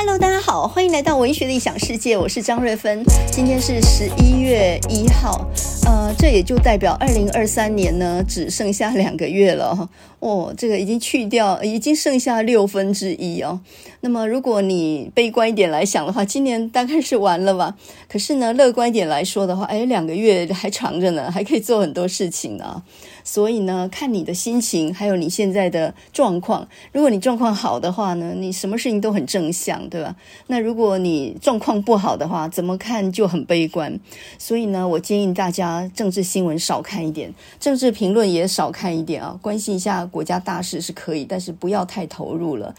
Hello，大家好，欢迎来到文学的异想世界，我是张瑞芬。今天是十一月一号，呃，这也就代表二零二三年呢，只剩下两个月了。哦，这个已经去掉，已经剩下六分之一哦。那么，如果你悲观一点来想的话，今年大概是完了吧？可是呢，乐观一点来说的话，哎，两个月还长着呢，还可以做很多事情呢。所以呢，看你的心情，还有你现在的状况。如果你状况好的话呢，你什么事情都很正向，对吧？那如果你状况不好的话，怎么看就很悲观。所以呢，我建议大家政治新闻少看一点，政治评论也少看一点啊，关心一下。国家大事是可以，但是不要太投入了。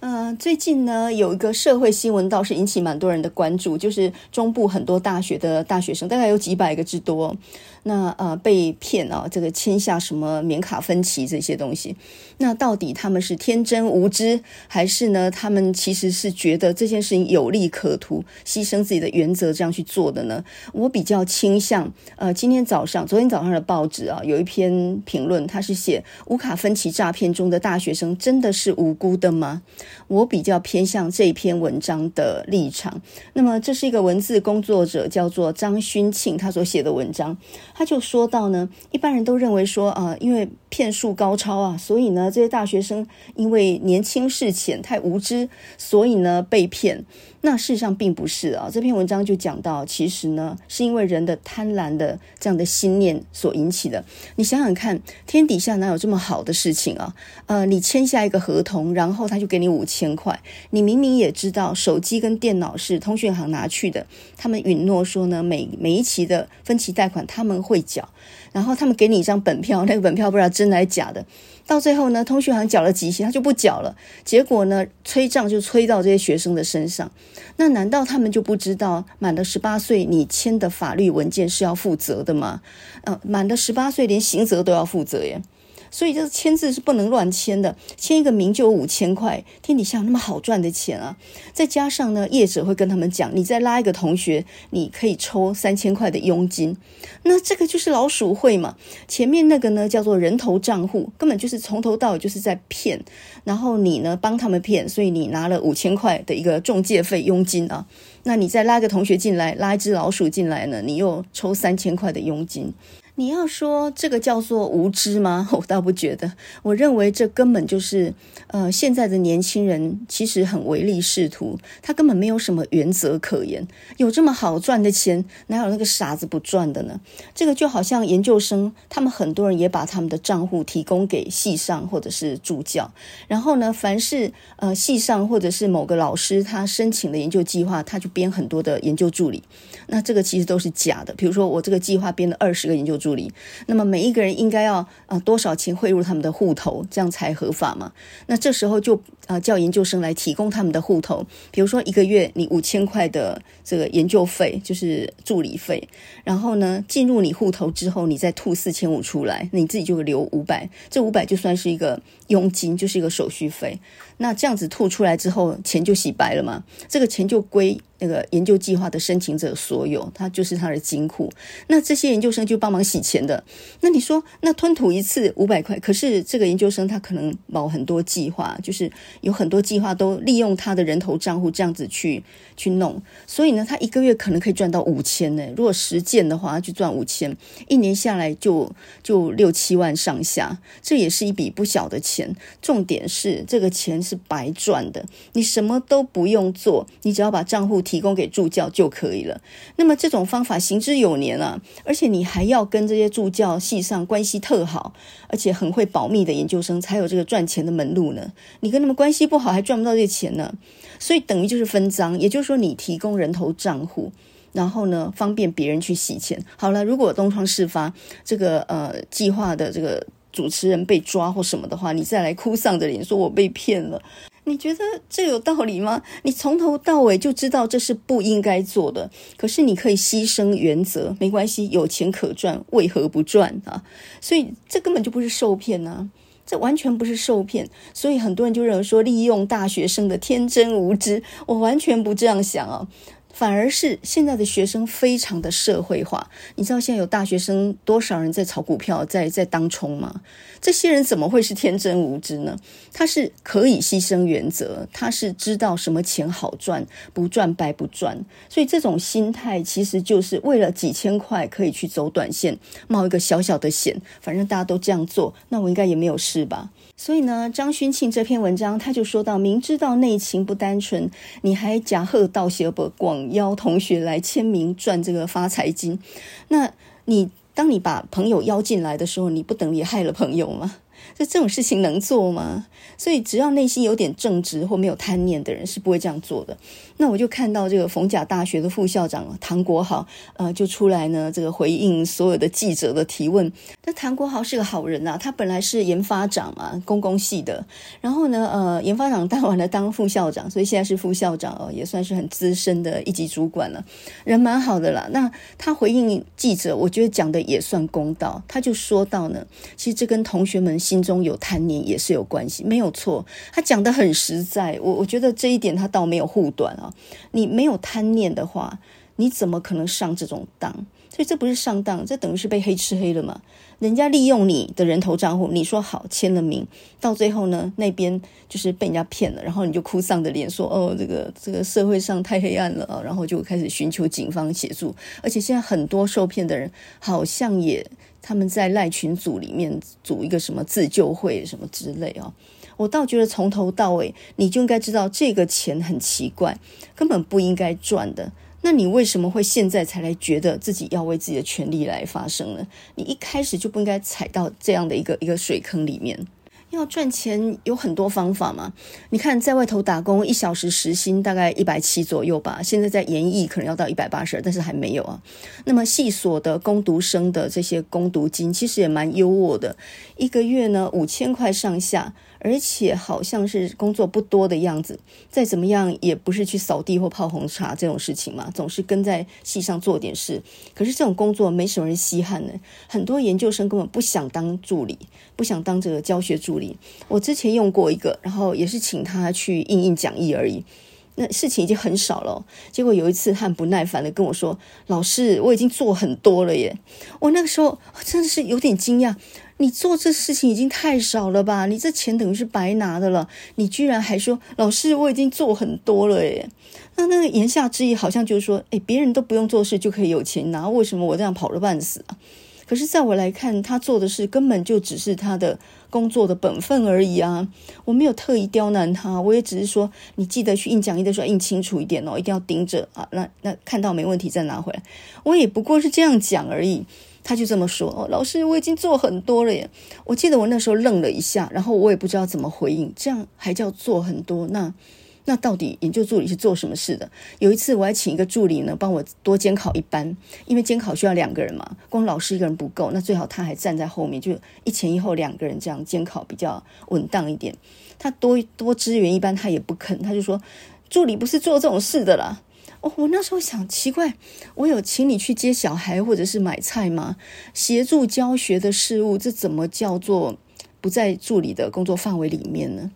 嗯、最近呢，有一个社会新闻倒是引起蛮多人的关注，就是中部很多大学的大学生，大概有几百个之多。那呃被骗啊，这个签下什么免卡分期这些东西，那到底他们是天真无知，还是呢他们其实是觉得这件事情有利可图，牺牲自己的原则这样去做的呢？我比较倾向呃今天早上、昨天早上的报纸啊有一篇评论，他是写无卡分期诈骗中的大学生真的是无辜的吗？我比较偏向这篇文章的立场。那么这是一个文字工作者叫做张勋庆他所写的文章。他就说到呢，一般人都认为说呃，因为骗术高超啊，所以呢，这些大学生因为年轻识浅、太无知，所以呢被骗。那事实上并不是啊，这篇文章就讲到，其实呢是因为人的贪婪的这样的心念所引起的。你想想看，天底下哪有这么好的事情啊？呃，你签下一个合同，然后他就给你五千块，你明明也知道手机跟电脑是通讯行拿去的，他们允诺说呢，每每一期的分期贷款他们会缴，然后他们给你一张本票，那个本票不知道真还是假的。到最后呢，通讯行缴了几期，他就不缴了。结果呢，催账就催到这些学生的身上。那难道他们就不知道满了十八岁，你签的法律文件是要负责的吗？呃，满了十八岁，连刑责都要负责耶。所以，这个签字是不能乱签的。签一个名就有五千块，天底下有那么好赚的钱啊！再加上呢，业者会跟他们讲，你再拉一个同学，你可以抽三千块的佣金。那这个就是老鼠会嘛？前面那个呢，叫做人头账户，根本就是从头到尾就是在骗。然后你呢，帮他们骗，所以你拿了五千块的一个中介费佣金啊。那你再拉个同学进来，拉一只老鼠进来呢，你又抽三千块的佣金。你要说这个叫做无知吗？我倒不觉得。我认为这根本就是，呃，现在的年轻人其实很唯利是图，他根本没有什么原则可言。有这么好赚的钱，哪有那个傻子不赚的呢？这个就好像研究生，他们很多人也把他们的账户提供给系上或者是助教，然后呢，凡是呃系上或者是某个老师他申请的研究计划，他就编很多的研究助理。那这个其实都是假的。比如说我这个计划编了二十个研究助理。那么每一个人应该要呃多少钱汇入他们的户头，这样才合法嘛？那这时候就呃叫研究生来提供他们的户头，比如说一个月你五千块的这个研究费就是助理费，然后呢进入你户头之后，你再吐四千五出来，你自己就留五百，这五百就算是一个佣金，就是一个手续费。那这样子吐出来之后，钱就洗白了嘛？这个钱就归。那个研究计划的申请者所有，他就是他的金库。那这些研究生就帮忙洗钱的。那你说，那吞吐一次五百块，可是这个研究生他可能保很多计划，就是有很多计划都利用他的人头账户这样子去去弄。所以呢，他一个月可能可以赚到五千呢。如果实践的话，他就赚五千，一年下来就就六七万上下，这也是一笔不小的钱。重点是这个钱是白赚的，你什么都不用做，你只要把账户。提供给助教就可以了。那么这种方法行之有年啊，而且你还要跟这些助教系上关系特好，而且很会保密的研究生才有这个赚钱的门路呢。你跟他们关关系不好，还赚不到这钱呢。所以等于就是分赃，也就是说你提供人头账户，然后呢方便别人去洗钱。好了，如果东窗事发，这个呃计划的这个主持人被抓或什么的话，你再来哭丧着脸说我被骗了。你觉得这有道理吗？你从头到尾就知道这是不应该做的，可是你可以牺牲原则，没关系，有钱可赚，为何不赚啊？所以这根本就不是受骗啊，这完全不是受骗。所以很多人就认为说，利用大学生的天真无知，我完全不这样想啊。反而是现在的学生非常的社会化。你知道现在有大学生多少人在炒股票，在在当冲吗？这些人怎么会是天真无知呢？他是可以牺牲原则，他是知道什么钱好赚，不赚白不赚。所以这种心态其实就是为了几千块可以去走短线，冒一个小小的险。反正大家都这样做，那我应该也没有事吧？所以呢，张勋庆这篇文章他就说到：明知道内情不单纯，你还假贺道谢不广邀同学来签名赚这个发财金，那你。当你把朋友邀进来的时候，你不等于害了朋友吗？这这种事情能做吗？所以只要内心有点正直或没有贪念的人是不会这样做的。那我就看到这个逢甲大学的副校长唐国豪，呃，就出来呢，这个回应所有的记者的提问。那唐国豪是个好人、啊，他本来是研发长嘛，公共系的。然后呢，呃，研发长当完了当副校长，所以现在是副校长哦，也算是很资深的一级主管了，人蛮好的啦。那他回应记者，我觉得讲的也算公道。他就说到呢，其实这跟同学们心中有贪念也是有关系，没有错。他讲得很实在，我我觉得这一点他倒没有护短啊。你没有贪念的话，你怎么可能上这种当？所以这不是上当，这等于是被黑吃黑了嘛。人家利用你的人头账户，你说好签了名，到最后呢，那边就是被人家骗了，然后你就哭丧着脸说：“哦，这个这个社会上太黑暗了！”然后就开始寻求警方协助。而且现在很多受骗的人，好像也他们在赖群组里面组一个什么自救会什么之类哦。我倒觉得从头到尾你就应该知道这个钱很奇怪，根本不应该赚的。那你为什么会现在才来觉得自己要为自己的权利来发声呢？你一开始就不应该踩到这样的一个一个水坑里面。要赚钱有很多方法嘛，你看在外头打工，一小时时薪大概一百七左右吧，现在在研艺可能要到一百八十，但是还没有啊。那么系所的工读生的这些工读金其实也蛮优渥的，一个月呢五千块上下。而且好像是工作不多的样子，再怎么样也不是去扫地或泡红茶这种事情嘛，总是跟在系上做点事。可是这种工作没什么人稀罕呢，很多研究生根本不想当助理，不想当这个教学助理。我之前用过一个，然后也是请他去印印讲义而已，那事情已经很少了。结果有一次他不耐烦的跟我说：“老师，我已经做很多了耶。”我那个时候真的是有点惊讶。你做这事情已经太少了吧？你这钱等于是白拿的了。你居然还说老师，我已经做很多了耶。那那个言下之意好像就是说，诶，别人都不用做事就可以有钱拿，为什么我这样跑了半死啊？可是在我来看，他做的事根本就只是他的工作的本分而已啊。我没有特意刁难他，我也只是说，你记得去印讲义的时候印清楚一点哦，一定要盯着啊。那那看到没问题再拿回来。我也不过是这样讲而已。他就这么说哦，老师，我已经做很多了耶。我记得我那时候愣了一下，然后我也不知道怎么回应。这样还叫做很多？那那到底研究助理是做什么事的？有一次我还请一个助理呢，帮我多监考一班，因为监考需要两个人嘛，光老师一个人不够，那最好他还站在后面，就一前一后两个人这样监考比较稳当一点。他多多支援一班，他也不肯，他就说助理不是做这种事的啦。哦，我那时候想奇怪，我有请你去接小孩或者是买菜吗？协助教学的事务，这怎么叫做不在助理的工作范围里面呢？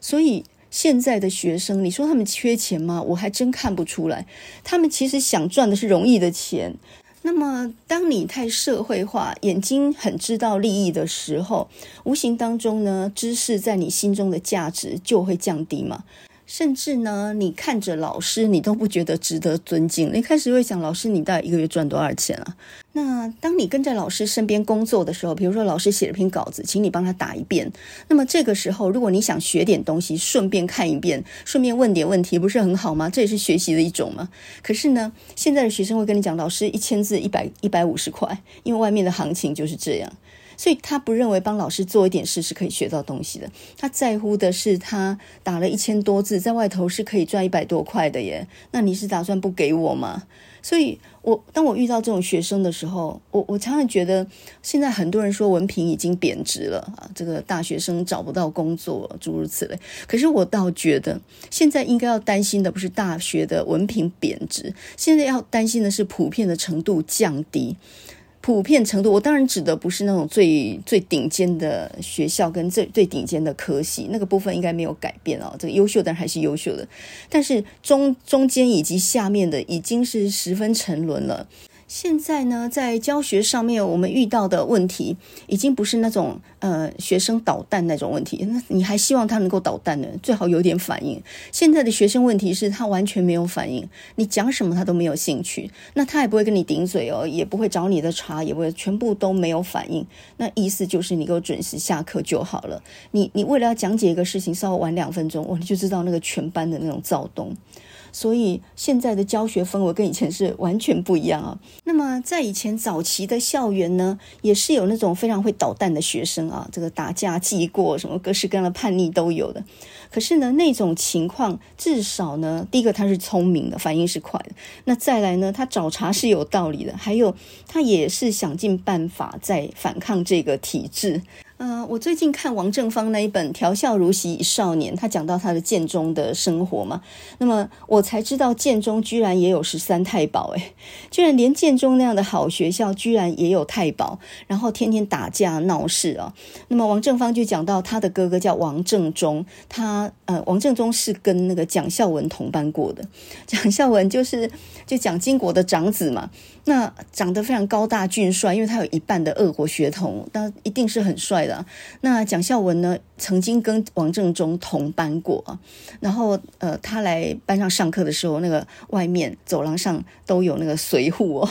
所以现在的学生，你说他们缺钱吗？我还真看不出来。他们其实想赚的是容易的钱。那么，当你太社会化，眼睛很知道利益的时候，无形当中呢，知识在你心中的价值就会降低嘛。甚至呢，你看着老师，你都不觉得值得尊敬。你开始会想，老师你大概一个月赚多少钱啊？那当你跟在老师身边工作的时候，比如说老师写了篇稿子，请你帮他打一遍。那么这个时候，如果你想学点东西，顺便看一遍，顺便问点问题，不是很好吗？这也是学习的一种吗？可是呢，现在的学生会跟你讲，老师一千字一百一百五十块，因为外面的行情就是这样。所以他不认为帮老师做一点事是可以学到东西的，他在乎的是他打了一千多字，在外头是可以赚一百多块的耶。那你是打算不给我吗？所以我当我遇到这种学生的时候，我我常常觉得，现在很多人说文凭已经贬值了啊，这个大学生找不到工作，诸如此类。可是我倒觉得，现在应该要担心的不是大学的文凭贬值，现在要担心的是普遍的程度降低。普遍程度，我当然指的不是那种最最顶尖的学校跟最最顶尖的科系，那个部分应该没有改变哦。这个优秀的人还是优秀的，但是中中间以及下面的已经是十分沉沦了。现在呢，在教学上面，我们遇到的问题已经不是那种呃学生捣蛋那种问题。那你还希望他能够捣蛋呢？最好有点反应。现在的学生问题是他完全没有反应，你讲什么他都没有兴趣，那他也不会跟你顶嘴哦，也不会找你的茬，也不会全部都没有反应。那意思就是你给我准时下课就好了。你你为了要讲解一个事情，稍微晚两分钟，我你就知道那个全班的那种躁动。所以现在的教学氛围跟以前是完全不一样啊。那么在以前早期的校园呢，也是有那种非常会捣蛋的学生啊，这个打架、记过什么各式各样的叛逆都有的。可是呢，那种情况至少呢，第一个他是聪明的，反应是快的。那再来呢，他找茬是有道理的，还有他也是想尽办法在反抗这个体制。嗯、我最近看王正芳那一本《调校如洗少年》，他讲到他的建中的生活嘛，那么我才知道建中居然也有十三太保，诶，居然连建中那样的好学校居然也有太保，然后天天打架闹事啊。那么王正芳就讲到他的哥哥叫王正中，他呃，王正中是跟那个蒋孝文同班过的，蒋孝文就是就蒋经国的长子嘛。那长得非常高大俊帅，因为他有一半的俄国血统，那一定是很帅的。那蒋孝文呢，曾经跟王正中同班过。然后呃，他来班上上课的时候，那个外面走廊上都有那个随扈哦。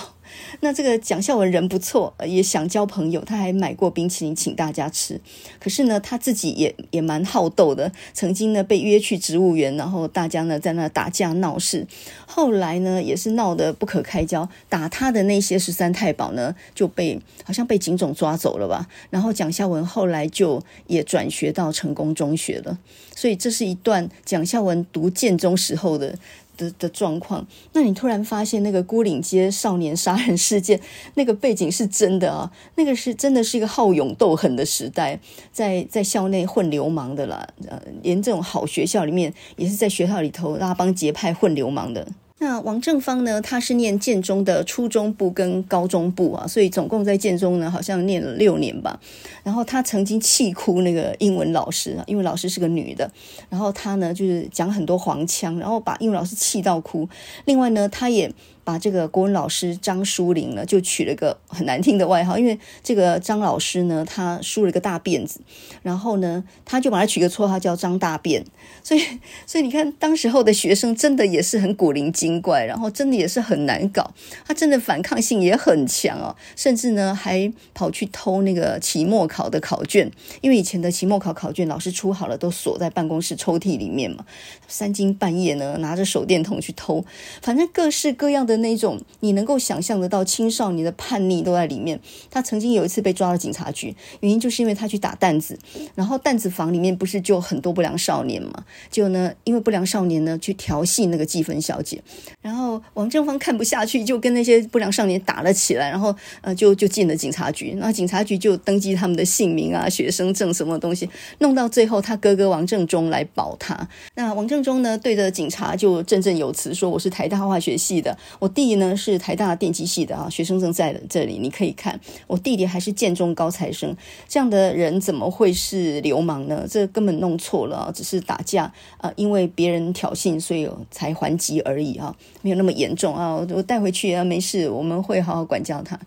那这个蒋孝文人不错，也想交朋友，他还买过冰淇淋请大家吃。可是呢，他自己也也蛮好斗的，曾经呢被约去植物园，然后大家呢在那打架闹事。后来呢也是闹得不可开交，打他的那些十三太保呢就被好像被警总抓走了吧。然后蒋孝文后来就也转学到成功中学了。所以这是一段蒋孝文读建中时候的。的的状况，那你突然发现那个孤岭街少年杀人事件，那个背景是真的啊，那个是真的是一个好勇斗狠的时代，在在校内混流氓的啦，呃，连这种好学校里面也是在学校里头拉帮结派混流氓的。那王正芳呢？他是念建中的初中部跟高中部啊，所以总共在建中呢，好像念了六年吧。然后他曾经气哭那个英文老师因为老师是个女的，然后他呢就是讲很多黄腔，然后把英文老师气到哭。另外呢，他也。把这个国文老师张书玲呢，就取了个很难听的外号，因为这个张老师呢，他梳了个大辫子，然后呢，他就把他取个绰号叫张大辫。所以，所以你看，当时候的学生真的也是很古灵精怪，然后真的也是很难搞，他真的反抗性也很强哦，甚至呢，还跑去偷那个期末考的考卷，因为以前的期末考考卷老师出好了，都锁在办公室抽屉里面嘛，三更半夜呢，拿着手电筒去偷，反正各式各样的。那种你能够想象得到青少年的叛逆都在里面。他曾经有一次被抓到警察局，原因就是因为他去打弹子，然后弹子房里面不是就很多不良少年嘛？就呢，因为不良少年呢去调戏那个计分小姐，然后王正芳看不下去，就跟那些不良少年打了起来，然后呃就就进了警察局，那警察局就登记他们的姓名啊、学生证什么东西，弄到最后他哥哥王正中来保他。那王正中呢对着警察就振振有词说：“我是台大化学系的。”弟弟呢是台大电机系的啊，学生证在这里，你可以看。我弟弟还是建中高材生，这样的人怎么会是流氓呢？这根本弄错了啊，只是打架啊，因为别人挑衅，所以才还击而已啊，没有那么严重啊。我带回去啊，没事，我们会好好管教他。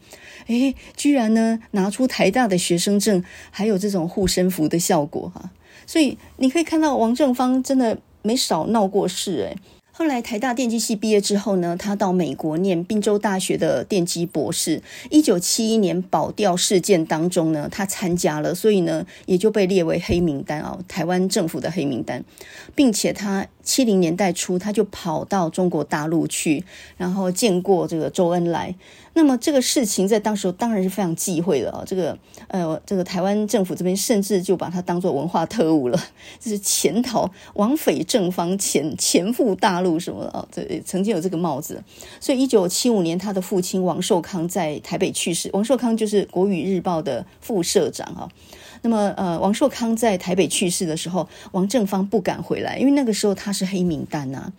诶，居然呢拿出台大的学生证，还有这种护身符的效果哈，所以你可以看到王正芳真的没少闹过事诶。后来台大电机系毕业之后呢，他到美国念宾州大学的电机博士。一九七一年保钓事件当中呢，他参加了，所以呢也就被列为黑名单哦，台湾政府的黑名单，并且他。七零年代初，他就跑到中国大陆去，然后见过这个周恩来。那么这个事情在当时当然是非常忌讳的啊。这个呃，这个台湾政府这边甚至就把他当作文化特务了，就是潜逃、枉匪正方、潜潜赴大陆什么的啊。这曾经有这个帽子。所以一九七五年，他的父亲王寿康在台北去世。王寿康就是国语日报的副社长啊。那么呃，王寿康在台北去世的时候，王正芳不敢回来，因为那个时候他。是黑名单啊。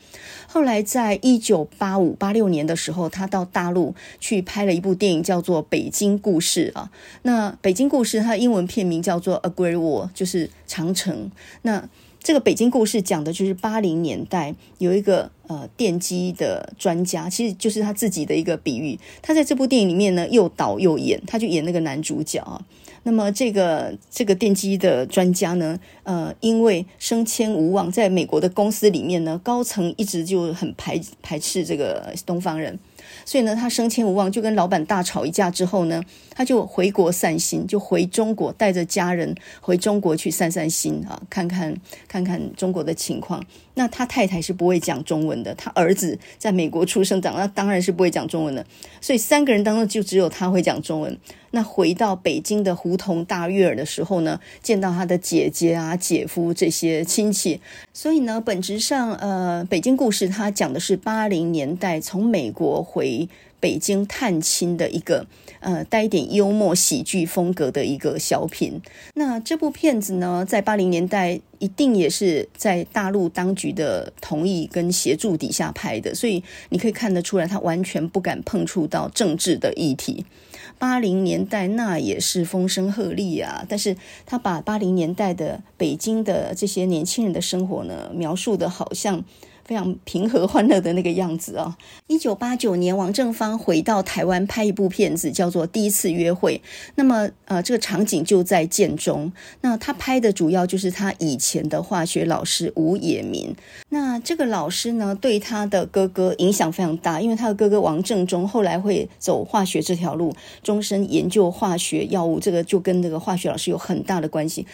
后来在一九八五八六年的时候，他到大陆去拍了一部电影，叫做《北京故事》啊。那《北京故事》它的英文片名叫做《A Great Wall》，就是长城。那这个《北京故事》讲的就是八零年代有一个呃电机的专家，其实就是他自己的一个比喻。他在这部电影里面呢，又导又演，他就演那个男主角啊。那么这个这个电机的专家呢，呃，因为升迁无望，在美国的公司里面呢，高层一直就很排排斥这个东方人。所以呢，他升迁无望，就跟老板大吵一架之后呢，他就回国散心，就回中国，带着家人回中国去散散心啊，看看看看中国的情况。那他太太是不会讲中文的，他儿子在美国出生长，那当然是不会讲中文的。所以三个人当中就只有他会讲中文。那回到北京的胡同大悦耳的时候呢，见到他的姐姐啊、姐夫这些亲戚。所以呢，本质上，呃，北京故事它讲的是八零年代从美国回北京探亲的一个呃带一点幽默喜剧风格的一个小品。那这部片子呢，在八零年代一定也是在大陆当局的同意跟协助底下拍的，所以你可以看得出来，他完全不敢碰触到政治的议题。八零年代那也是风声鹤唳啊，但是他把八零年代的北京的这些年轻人的生活呢，描述得好像。非常平和欢乐的那个样子啊、哦！一九八九年，王正芳回到台湾拍一部片子，叫做《第一次约会》。那么，呃，这个场景就在建中。那他拍的主要就是他以前的化学老师吴也民。那这个老师呢，对他的哥哥影响非常大，因为他的哥哥王正中后来会走化学这条路，终身研究化学药物，这个就跟这个化学老师有很大的关系。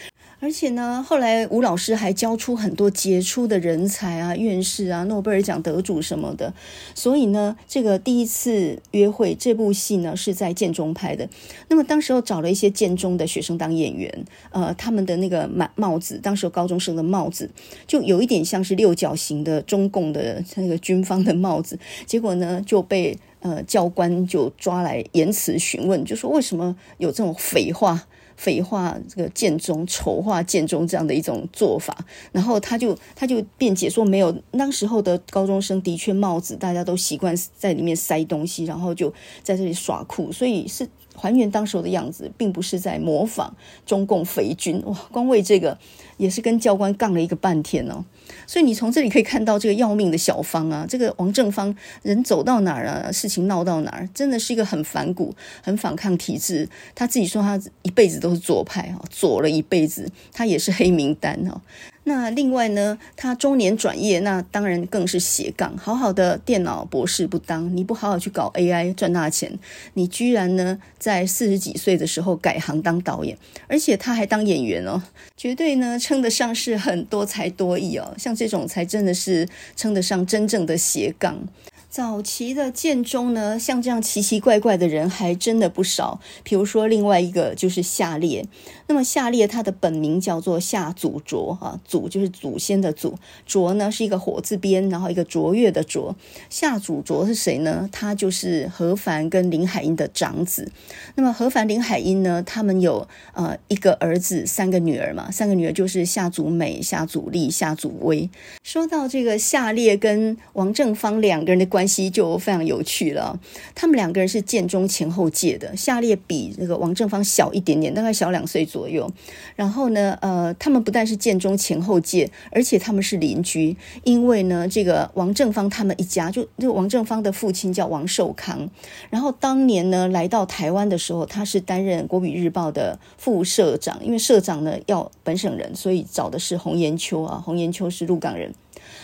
而且呢，后来吴老师还教出很多杰出的人才啊，院士啊，诺贝尔奖得主什么的。所以呢，这个第一次约会这部戏呢是在建中拍的。那么当时候找了一些建中的学生当演员，呃，他们的那个帽帽子，当时候高中生的帽子就有一点像是六角形的中共的那个军方的帽子。结果呢就被呃教官就抓来严词询问，就说为什么有这种匪话。匪化这个建中，丑化建中这样的一种做法，然后他就他就辩解说，没有，那时候的高中生的确帽子大家都习惯在里面塞东西，然后就在这里耍酷，所以是还原当时候的样子，并不是在模仿中共匪军。哇，光为这个也是跟教官杠了一个半天哦。所以你从这里可以看到这个要命的小芳啊，这个王正芳人走到哪儿啊，事情闹到哪儿，真的是一个很反骨、很反抗体制。他自己说他一辈子都是左派哈，左了一辈子，他也是黑名单哦。那另外呢，他中年转业，那当然更是斜杠。好好的电脑博士不当，你不好好去搞 AI 赚大钱，你居然呢在四十几岁的时候改行当导演，而且他还当演员哦，绝对呢称得上是很多才多艺哦。像这种才真的是称得上真正的斜杠。早期的建中呢，像这样奇奇怪怪的人还真的不少。比如说，另外一个就是下列。那么夏烈他的本名叫做夏祖卓啊，祖就是祖先的祖，卓呢是一个火字边，然后一个卓越的卓。夏祖卓是谁呢？他就是何凡跟林海音的长子。那么何凡、林海音呢，他们有呃一个儿子，三个女儿嘛。三个女儿就是夏祖美、夏祖丽、夏祖薇。说到这个夏烈跟王正芳两个人的关系。就非常有趣了。他们两个人是建中前后届的，夏烈比这个王正芳小一点点，大概小两岁左右。然后呢，呃，他们不但是建中前后届，而且他们是邻居。因为呢，这个王正芳他们一家，就就王正芳的父亲叫王寿康。然后当年呢，来到台湾的时候，他是担任国语日报的副社长，因为社长呢要本省人，所以找的是洪延秋啊。洪延秋是鹿港人。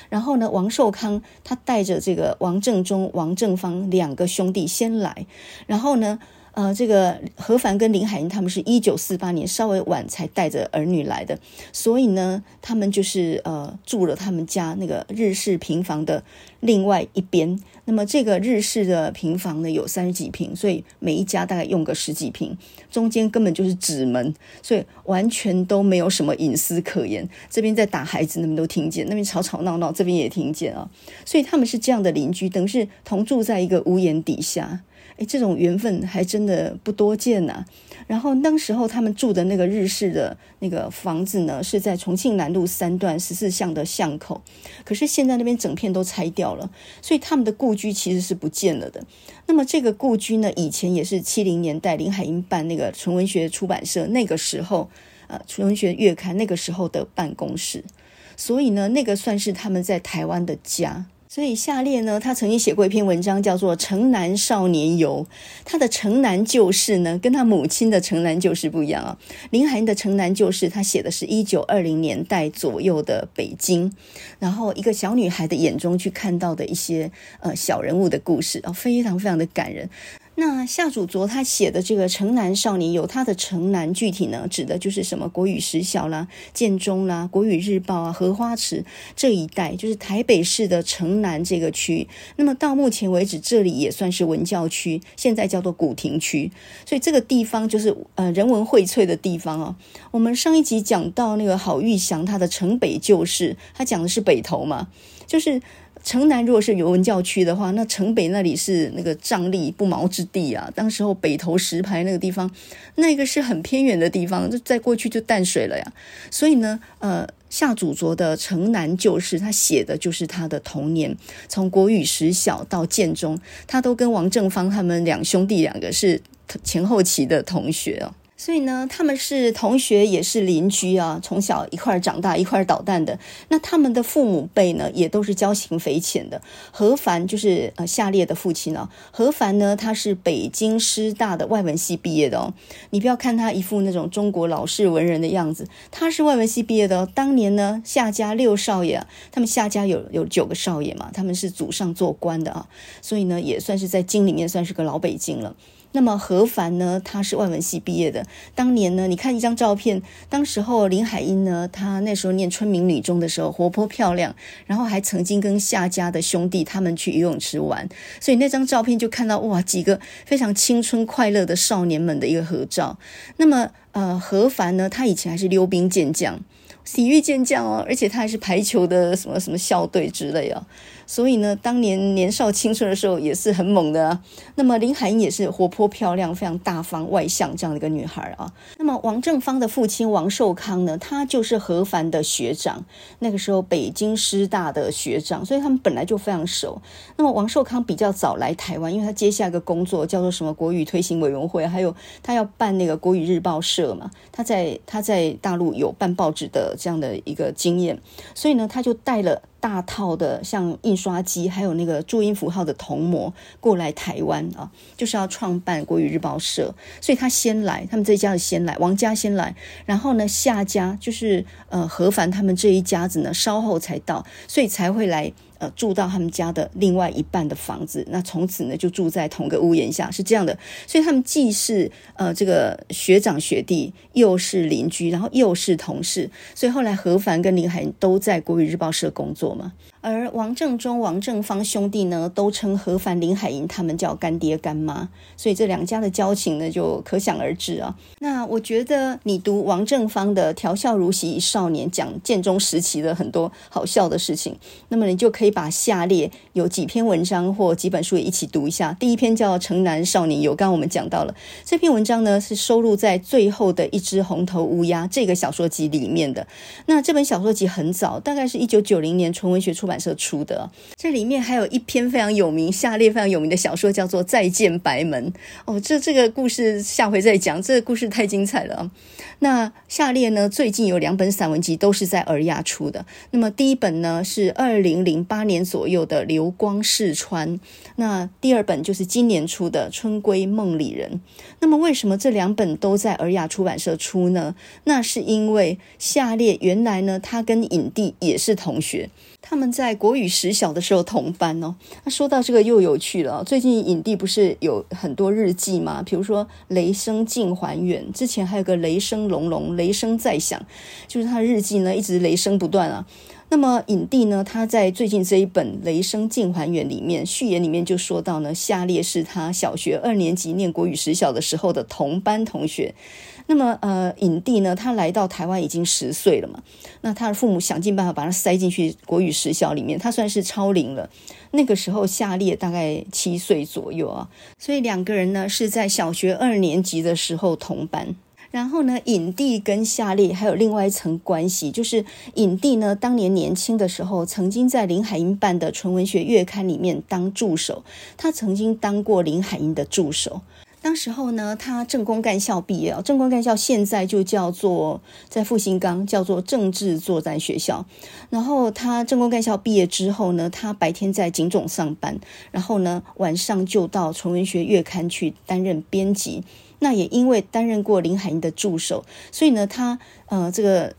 然后呢，王寿康他带着这个王正中、王正芳两个兄弟先来，然后呢，呃，这个何凡跟林海音他们是一九四八年稍微晚才带着儿女来的，所以呢，他们就是呃住了他们家那个日式平房的另外一边。那么这个日式的平房呢，有三十几平，所以每一家大概用个十几平，中间根本就是纸门，所以完全都没有什么隐私可言。这边在打孩子，那边都听见；那边吵吵闹闹，这边也听见啊。所以他们是这样的邻居，等于是同住在一个屋檐底下。哎，这种缘分还真的不多见呐。然后当时候他们住的那个日式的那个房子呢，是在重庆南路三段十四巷的巷口，可是现在那边整片都拆掉了，所以他们的故居其实是不见了的。那么这个故居呢，以前也是七零年代林海音办那个纯文学出版社那个时候，呃，纯文学月刊那个时候的办公室，所以呢，那个算是他们在台湾的家。所以下列呢，他曾经写过一篇文章，叫做《城南少年游》。他的城南旧事呢，跟他母亲的城南旧事不一样啊。林海的城南旧事，他写的是一九二零年代左右的北京，然后一个小女孩的眼中去看到的一些呃小人物的故事啊，非常非常的感人。那夏祖卓他写的这个《城南少年有》，他的城南具体呢，指的就是什么国语实小啦、建中啦、国语日报啊、荷花池这一带，就是台北市的城南这个区。那么到目前为止，这里也算是文教区，现在叫做古亭区，所以这个地方就是呃人文荟萃的地方哦。我们上一集讲到那个郝玉祥他的城北旧事，他讲的是北投嘛，就是。城南如果是有文教区的话，那城北那里是那个瘴癘不毛之地啊。当时候北投石牌那个地方，那个是很偏远的地方，就再过去就淡水了呀。所以呢，呃，夏祖卓的《城南旧事》，他写的就是他的童年，从国语实小到建中，他都跟王正芳他们两兄弟两个是前后期的同学哦。所以呢，他们是同学，也是邻居啊，从小一块长大，一块捣蛋的。那他们的父母辈呢，也都是交情匪浅的。何凡就是呃夏烈的父亲呢、何凡呢，他是北京师大的外文系毕业的哦。你不要看他一副那种中国老式文人的样子，他是外文系毕业的哦。当年呢，夏家六少爷，他们夏家有有九个少爷嘛，他们是祖上做官的啊，所以呢，也算是在京里面算是个老北京了。那么何凡呢？他是外文系毕业的。当年呢，你看一张照片，当时候林海音呢，她那时候念春明女中的时候，活泼漂亮，然后还曾经跟夏家的兄弟他们去游泳池玩，所以那张照片就看到哇，几个非常青春快乐的少年们的一个合照。那么呃，何凡呢，他以前还是溜冰健将，体育健将哦，而且他还是排球的什么什么校队之类哦。所以呢，当年年少青春的时候也是很猛的啊。那么林海音也是活泼漂亮、非常大方外向这样的一个女孩啊。那么王正芳的父亲王寿康呢，他就是何凡的学长，那个时候北京师大的学长，所以他们本来就非常熟。那么王寿康比较早来台湾，因为他接下一个工作叫做什么国语推行委员会，还有他要办那个国语日报社嘛。他在他在大陆有办报纸的这样的一个经验，所以呢，他就带了。大套的像印刷机，还有那个注音符号的铜模过来台湾啊，就是要创办国语日报社，所以他先来，他们这一家子先来，王家先来，然后呢，夏家就是呃何凡他们这一家子呢稍后才到，所以才会来。呃，住到他们家的另外一半的房子，那从此呢就住在同个屋檐下，是这样的。所以他们既是呃这个学长学弟，又是邻居，然后又是同事。所以后来何凡跟林海都在国语日报社工作嘛。而王正中、王正芳兄弟呢，都称何凡、林海音他们叫干爹干妈，所以这两家的交情呢，就可想而知啊。那我觉得你读王正芳的《调笑如洗少年》，讲建中时期的很多好笑的事情，那么你就可以把下列有几篇文章或几本书也一起读一下。第一篇叫《城南少年游》，刚刚我们讲到了这篇文章呢，是收录在最后的一只红头乌鸦这个小说集里面的。那这本小说集很早，大概是一九九零年纯文学出版。出版社出的，这里面还有一篇非常有名、下列非常有名的小说，叫做《再见白门》。哦，这这个故事下回再讲，这个故事太精彩了。那下列呢，最近有两本散文集都是在尔雅出的。那么第一本呢是二零零八年左右的《流光逝川》，那第二本就是今年出的《春闺梦里人》。那么为什么这两本都在尔雅出版社出呢？那是因为下列原来呢，他跟影帝也是同学。他们在国语实小的时候同班哦。那说到这个又有趣了。最近影帝不是有很多日记吗？比如说《雷声镜还远》，之前还有个《雷声隆隆》，雷声在响，就是他的日记呢一直雷声不断啊。那么影帝呢，他在最近这一本《雷声镜还原》里面序言里面就说到呢，下列是他小学二年级念国语实小的时候的同班同学。那么呃，影帝呢，他来到台湾已经十岁了嘛，那他的父母想尽办法把他塞进去国语实小里面，他算是超龄了。那个时候夏烈大概七岁左右啊，所以两个人呢是在小学二年级的时候同班。然后呢，影帝跟夏烈还有另外一层关系，就是影帝呢，当年年轻的时候，曾经在林海音办的纯文学月刊里面当助手，他曾经当过林海音的助手。当时候呢，他政工干校毕业，政工干校现在就叫做在复兴岗，叫做政治作战学校。然后他政工干校毕业之后呢，他白天在警总上班，然后呢，晚上就到纯文学月刊去担任编辑。那也因为担任过林海音的助手，所以呢，他呃这个。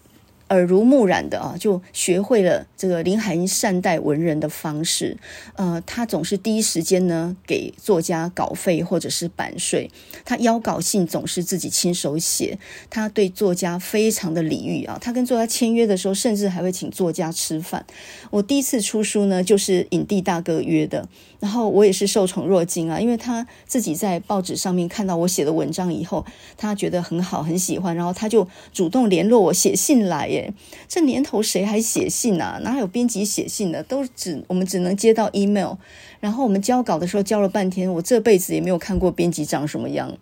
耳濡目染的啊，就学会了这个林海音善待文人的方式。呃，他总是第一时间呢给作家稿费或者是版税。他邀稿信总是自己亲手写。他对作家非常的礼遇啊。他跟作家签约的时候，甚至还会请作家吃饭。我第一次出书呢，就是影帝大哥约的。然后我也是受宠若惊啊，因为他自己在报纸上面看到我写的文章以后，他觉得很好，很喜欢，然后他就主动联络我写信来耶。这年头谁还写信啊？哪有编辑写信的？都只我们只能接到 email，然后我们交稿的时候交了半天，我这辈子也没有看过编辑长什么样。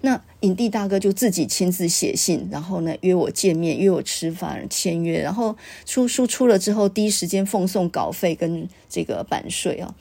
那影帝大哥就自己亲自写信，然后呢约我见面，约我吃饭，签约，然后出书出了之后，第一时间奉送稿费跟这个版税啊。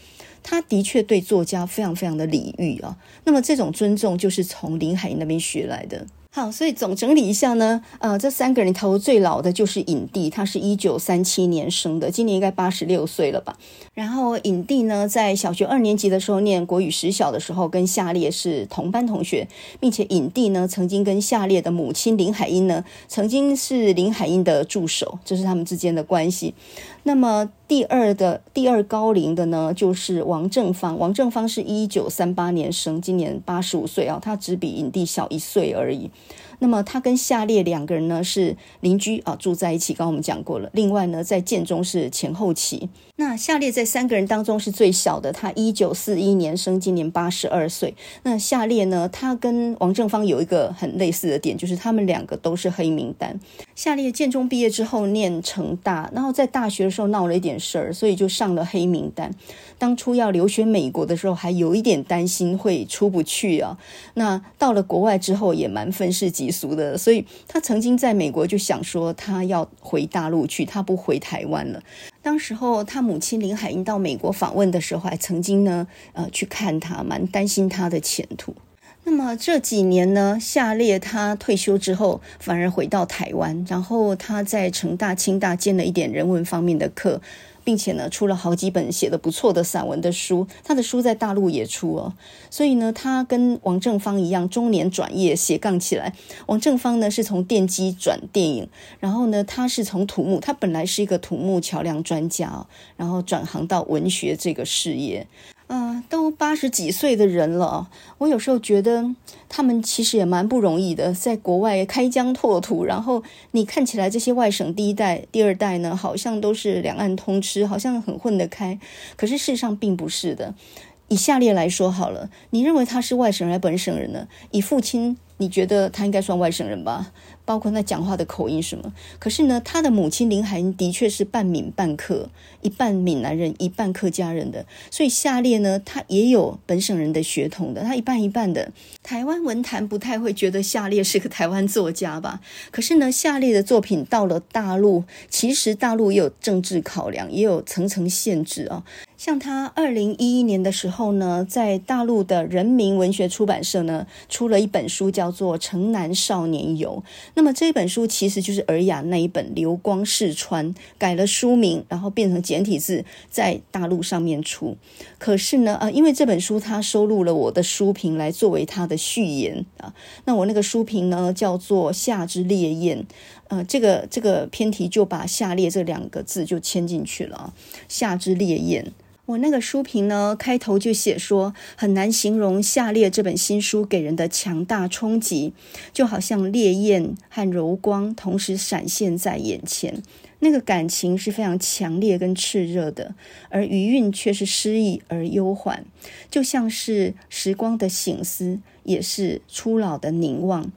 他的确对作家非常非常的礼遇啊。那么这种尊重就是从林海音那边学来的。好，所以总整理一下呢，呃，这三个人头最老的就是影帝，他是一九三七年生的，今年应该八十六岁了吧。然后影帝呢，在小学二年级的时候念国语实小的时候，跟夏烈是同班同学，并且影帝呢曾经跟夏烈的母亲林海音呢，曾经是林海音的助手，这是他们之间的关系。那么第二的第二高龄的呢，就是王正芳。王正芳是一九三八年生，今年八十五岁啊，他只比影帝小一岁而已。那么他跟夏烈两个人呢是邻居啊，住在一起。刚刚我们讲过了。另外呢，在建中是前后期。那夏烈在三个人当中是最小的，他一九四一年生，今年八十二岁。那夏烈呢，他跟王正芳有一个很类似的点，就是他们两个都是黑名单。夏烈建中毕业之后念成大，然后在大学的时候闹了一点事儿，所以就上了黑名单。当初要留学美国的时候，还有一点担心会出不去啊。那到了国外之后，也蛮愤世嫉俗的，所以他曾经在美国就想说，他要回大陆去，他不回台湾了。当时候他母亲林海音到美国访问的时候，还曾经呢，呃，去看他，蛮担心他的前途。那么这几年呢，夏烈他退休之后，反而回到台湾，然后他在成大、清大兼了一点人文方面的课。并且呢，出了好几本写的不错的散文的书，他的书在大陆也出哦。所以呢，他跟王正芳一样，中年转业斜杠起来。王正芳呢是从电机转电影，然后呢，他是从土木，他本来是一个土木桥梁专家，然后转行到文学这个事业。啊、都八十几岁的人了，我有时候觉得他们其实也蛮不容易的，在国外开疆拓土。然后你看起来这些外省第一代、第二代呢，好像都是两岸通吃，好像很混得开。可是事实上并不是的。以下列来说好了，你认为他是外省人还是本省人呢？以父亲。你觉得他应该算外省人吧？包括他讲话的口音什么？可是呢，他的母亲林海音的确是半闽半客，一半闽南人，一半客家人的。所以夏烈呢，他也有本省人的血统的，他一半一半的。台湾文坛不太会觉得夏烈是个台湾作家吧？可是呢，夏烈的作品到了大陆，其实大陆也有政治考量，也有层层限制啊。像他二零一一年的时候呢，在大陆的人民文学出版社呢，出了一本书，叫做《城南少年游》。那么这本书其实就是尔雅那一本《流光逝川》，改了书名，然后变成简体字，在大陆上面出。可是呢，呃，因为这本书它收录了我的书评来作为它的序言啊，那我那个书评呢叫做《夏之烈焰》。呃，这个这个篇题就把“夏烈”这两个字就签进去了啊，“夏之烈焰”。我那个书评呢，开头就写说，很难形容《下列》这本新书给人的强大冲击，就好像烈焰和柔光同时闪现在眼前，那个感情是非常强烈跟炽热的，而余韵却是诗意而悠缓，就像是时光的醒思，也是初老的凝望。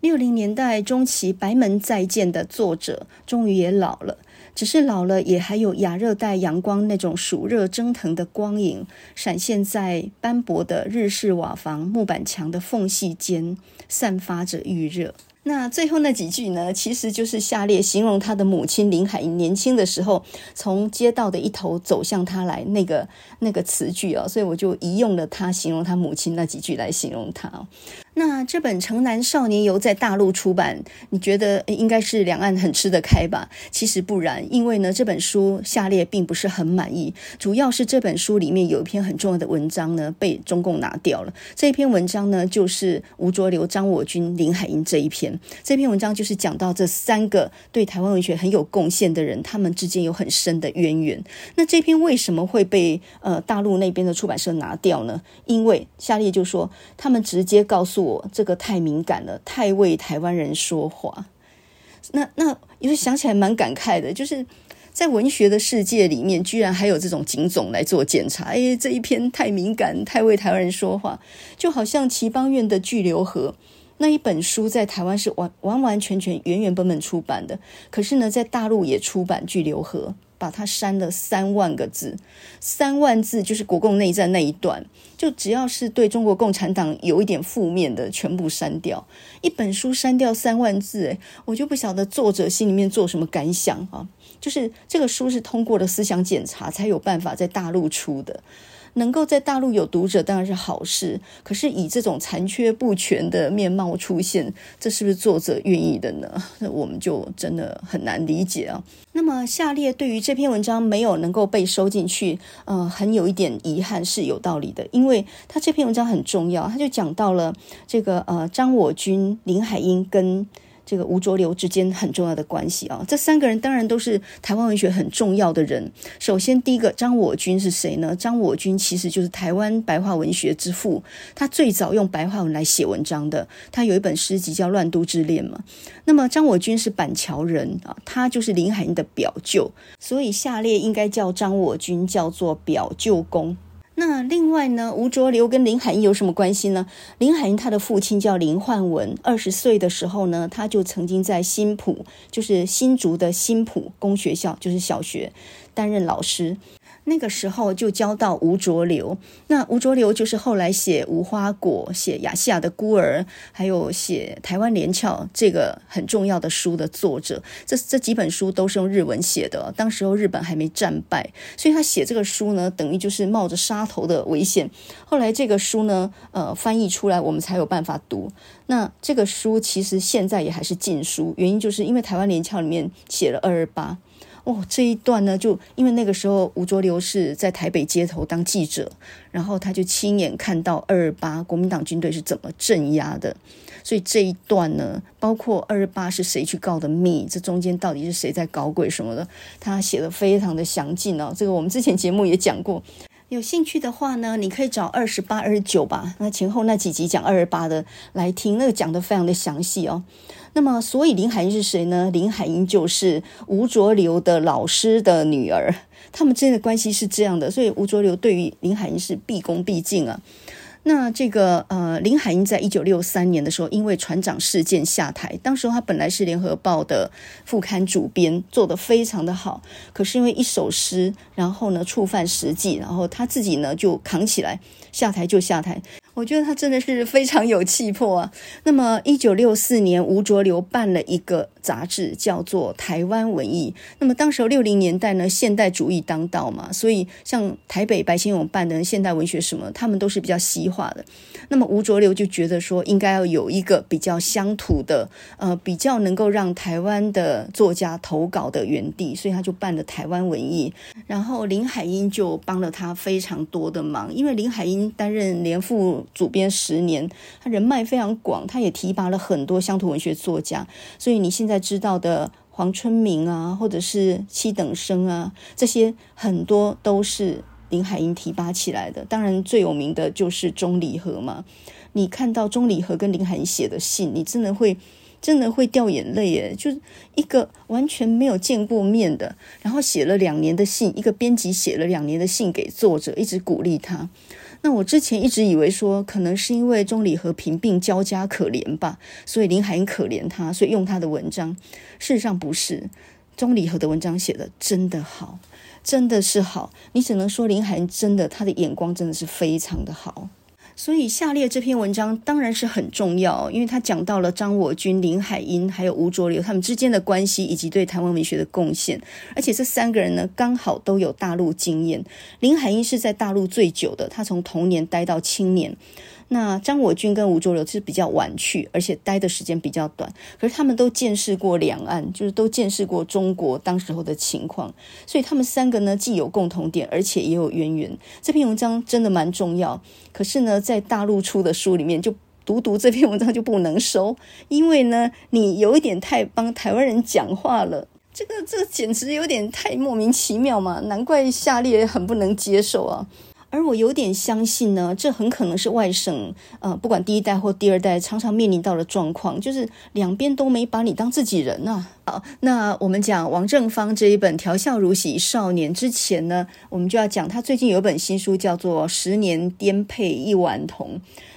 六零年代中期白门再见的作者，终于也老了。只是老了，也还有亚热带阳光那种暑热蒸腾的光影，闪现在斑驳的日式瓦房木板墙的缝隙间，散发着预热。那最后那几句呢，其实就是下列形容他的母亲林海年轻的时候，从街道的一头走向他来那个那个词句哦，所以我就移用了他形容他母亲那几句来形容他。那这本《城南少年游》在大陆出版，你觉得应该是两岸很吃得开吧？其实不然，因为呢，这本书夏烈并不是很满意，主要是这本书里面有一篇很重要的文章呢被中共拿掉了。这篇文章呢就是吴浊流、张我军、林海音这一篇。这篇文章就是讲到这三个对台湾文学很有贡献的人，他们之间有很深的渊源。那这篇为什么会被呃大陆那边的出版社拿掉呢？因为夏烈就说他们直接告诉。我这个太敏感了，太为台湾人说话。那那因为想起来蛮感慨的，就是在文学的世界里面，居然还有这种警总来做检查。哎，这一篇太敏感，太为台湾人说话，就好像齐邦彦的《巨流河》那一本书，在台湾是完完完全全原原本本出版的，可是呢，在大陆也出版《巨流河》。把它删了三万个字，三万字就是国共内战那一段，就只要是对中国共产党有一点负面的，全部删掉。一本书删掉三万字，诶，我就不晓得作者心里面做什么感想啊。就是这个书是通过了思想检查，才有办法在大陆出的。能够在大陆有读者当然是好事，可是以这种残缺不全的面貌出现，这是不是作者愿意的呢？那我们就真的很难理解啊。那么下列对于这篇文章没有能够被收进去，呃，很有一点遗憾是有道理的，因为他这篇文章很重要，他就讲到了这个呃张我军、林海音跟。这个吴浊流之间很重要的关系啊，这三个人当然都是台湾文学很重要的人。首先，第一个张我军是谁呢？张我军其实就是台湾白话文学之父，他最早用白话文来写文章的。他有一本诗集叫《乱都之恋》嘛。那么张我军是板桥人啊，他就是林海音的表舅，所以下列应该叫张我军叫做表舅公。那另外呢，吴浊流跟林海音有什么关系呢？林海音他的父亲叫林焕文，二十岁的时候呢，他就曾经在新浦，就是新竹的新浦公学校，就是小学担任老师。那个时候就交到吴浊流，那吴浊流就是后来写《无花果》、写《亚细亚的孤儿》，还有写《台湾连翘》这个很重要的书的作者。这这几本书都是用日文写的，当时候日本还没战败，所以他写这个书呢，等于就是冒着杀头的危险。后来这个书呢，呃，翻译出来，我们才有办法读。那这个书其实现在也还是禁书，原因就是因为《台湾连翘》里面写了二二八。哦，这一段呢，就因为那个时候吴浊流是在台北街头当记者，然后他就亲眼看到二二八国民党军队是怎么镇压的，所以这一段呢，包括二二八是谁去告的密，这中间到底是谁在搞鬼什么的，他写的非常的详尽哦。这个我们之前节目也讲过，有兴趣的话呢，你可以找二十八、二十九吧，那前后那几集讲二十八的来听，那个讲的非常的详细哦。那么，所以林海音是谁呢？林海音就是吴浊流的老师的女儿，他们之间的关系是这样的，所以吴浊流对于林海音是毕恭毕敬啊。那这个呃，林海音在一九六三年的时候，因为船长事件下台。当时他本来是联合报的副刊主编，做得非常的好。可是因为一首诗，然后呢触犯实际，然后他自己呢就扛起来下台就下台。我觉得他真的是非常有气魄啊。那么一九六四年，吴浊流办了一个杂志，叫做《台湾文艺》。那么当时六零年代呢，现代主义当道嘛，所以像台北白先勇办的现代文学什么，他们都是比较西化的。那么吴浊流就觉得说，应该要有一个比较乡土的，呃，比较能够让台湾的作家投稿的园地，所以他就办了台湾文艺。然后林海音就帮了他非常多的忙，因为林海音担任连副主编十年，他人脉非常广，他也提拔了很多乡土文学作家。所以你现在知道的黄春明啊，或者是七等生啊，这些很多都是。林海音提拔起来的。当然最有名的就是钟理和嘛。你看到钟理和跟林海音写的信，你真的会真的会掉眼泪耶！就是一个完全没有见过面的，然后写了两年的信，一个编辑写了两年的信给作者，一直鼓励他。那我之前一直以为说，可能是因为钟礼和贫病交加可怜吧，所以林海音可怜他，所以用他的文章。事实上不是，钟礼和的文章写的真的好，真的是好。你只能说林海音真的，他的眼光真的是非常的好。所以下列这篇文章当然是很重要，因为他讲到了张我军、林海音还有吴浊流他们之间的关系，以及对台湾文学的贡献。而且这三个人呢，刚好都有大陆经验。林海音是在大陆最久的，他从童年待到青年。那张我军跟吴浊流是比较晚去，而且待的时间比较短。可是他们都见识过两岸，就是都见识过中国当时候的情况，所以他们三个呢，既有共同点，而且也有渊源。这篇文章真的蛮重要。可是呢，在大陆出的书里面，就读读这篇文章就不能收，因为呢，你有一点太帮台湾人讲话了。这个这简直有点太莫名其妙嘛，难怪下列很不能接受啊。而我有点相信呢，这很可能是外省，呃，不管第一代或第二代，常常面临到的状况，就是两边都没把你当自己人啊。好，那我们讲王正芳这一本《调笑如洗少年》之前呢，我们就要讲他最近有一本新书，叫做《十年颠沛一顽童》。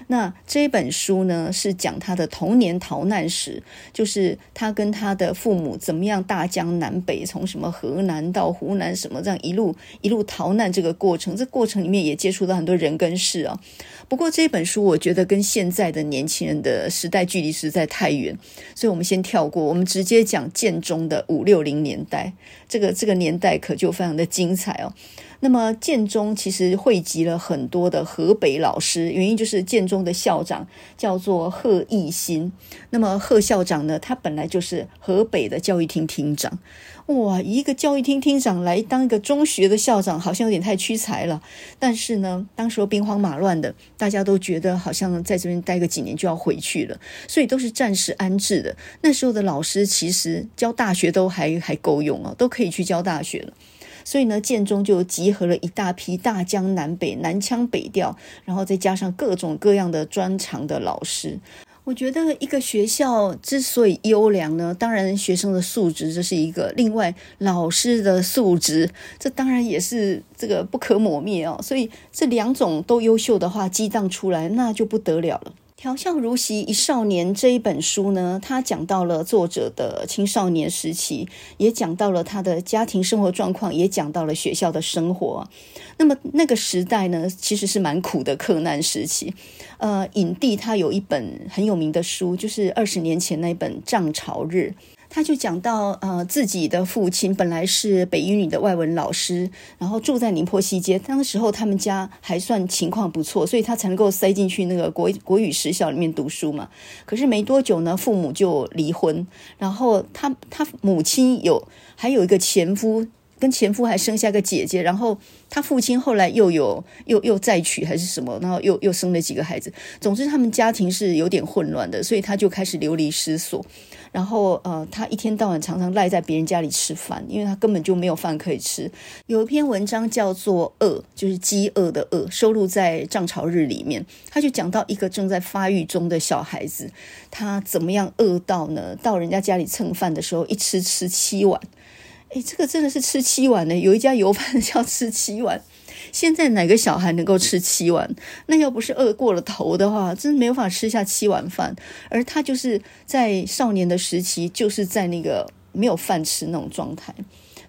那这本书呢，是讲他的童年逃难史，就是他跟他的父母怎么样大江南北，从什么河南到湖南，什么这样一路一路逃难这个过程。这过程里面也接触到很多人跟事啊。不过这本书我觉得跟现在的年轻人的时代距离实在太远，所以我们先跳过，我们直接讲建中的五六零年代。这个这个年代可就非常的精彩哦。那么建中其实汇集了很多的河北老师，原因就是建中的校长叫做贺义新。那么贺校长呢，他本来就是河北的教育厅厅长。哇，一个教育厅厅长来当一个中学的校长，好像有点太屈才了。但是呢，当时兵荒马乱的，大家都觉得好像在这边待个几年就要回去了，所以都是暂时安置的。那时候的老师其实教大学都还还够用哦，都可以去教大学了。所以呢，建中就集合了一大批大江南北、南腔北调，然后再加上各种各样的专长的老师。我觉得一个学校之所以优良呢，当然学生的素质这是一个，另外老师的素质，这当然也是这个不可磨灭哦。所以这两种都优秀的话，激荡出来那就不得了了。调笑如席一少年这一本书呢，他讲到了作者的青少年时期，也讲到了他的家庭生活状况，也讲到了学校的生活。那么那个时代呢，其实是蛮苦的克难时期。呃，影帝他有一本很有名的书，就是二十年前那本《涨潮日》。他就讲到，呃，自己的父亲本来是北英女的外文老师，然后住在宁波西街。当时候他们家还算情况不错，所以他才能够塞进去那个国国语实校里面读书嘛。可是没多久呢，父母就离婚，然后他他母亲有还有一个前夫。跟前夫还生下个姐姐，然后他父亲后来又有又又再娶还是什么，然后又又生了几个孩子。总之他们家庭是有点混乱的，所以他就开始流离失所。然后呃，他一天到晚常常赖在别人家里吃饭，因为他根本就没有饭可以吃。有一篇文章叫做《饿》，就是饥饿的饿，收录在《涨潮日》里面。他就讲到一个正在发育中的小孩子，他怎么样饿到呢？到人家家里蹭饭的时候，一吃吃七碗。哎，这个真的是吃七碗呢！有一家油饭叫吃七碗。现在哪个小孩能够吃七碗？那要不是饿过了头的话，真没有法吃下七碗饭。而他就是在少年的时期，就是在那个没有饭吃那种状态。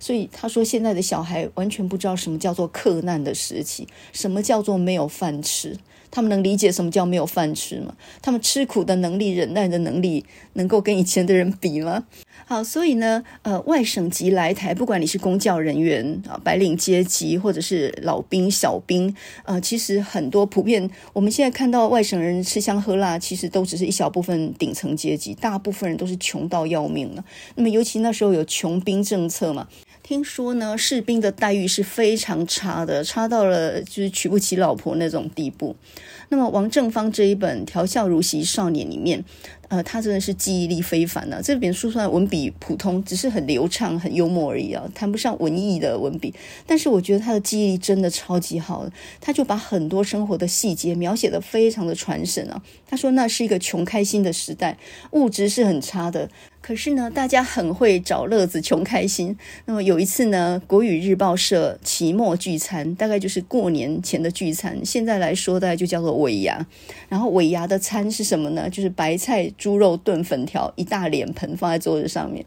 所以他说，现在的小孩完全不知道什么叫做克难的时期，什么叫做没有饭吃。他们能理解什么叫没有饭吃吗？他们吃苦的能力、忍耐的能力，能够跟以前的人比吗？好，所以呢，呃，外省籍来台，不管你是公教人员啊、白领阶级，或者是老兵、小兵，呃，其实很多普遍，我们现在看到外省人吃香喝辣，其实都只是一小部分顶层阶级，大部分人都是穷到要命了。那么，尤其那时候有穷兵政策嘛。听说呢，士兵的待遇是非常差的，差到了就是娶不起老婆那种地步。那么王正芳这一本《调笑如昔少年》里面，呃，他真的是记忆力非凡呢、这本书虽然文笔普通，只是很流畅、很幽默而已啊，谈不上文艺的文笔。但是我觉得他的记忆力真的超级好，他就把很多生活的细节描写的非常的传神啊。他说那是一个穷开心的时代，物质是很差的。可是呢，大家很会找乐子，穷开心。那么有一次呢，国语日报社期末聚餐，大概就是过年前的聚餐，现在来说大概就叫做尾牙。然后尾牙的餐是什么呢？就是白菜猪肉炖粉条，一大脸盆放在桌子上面。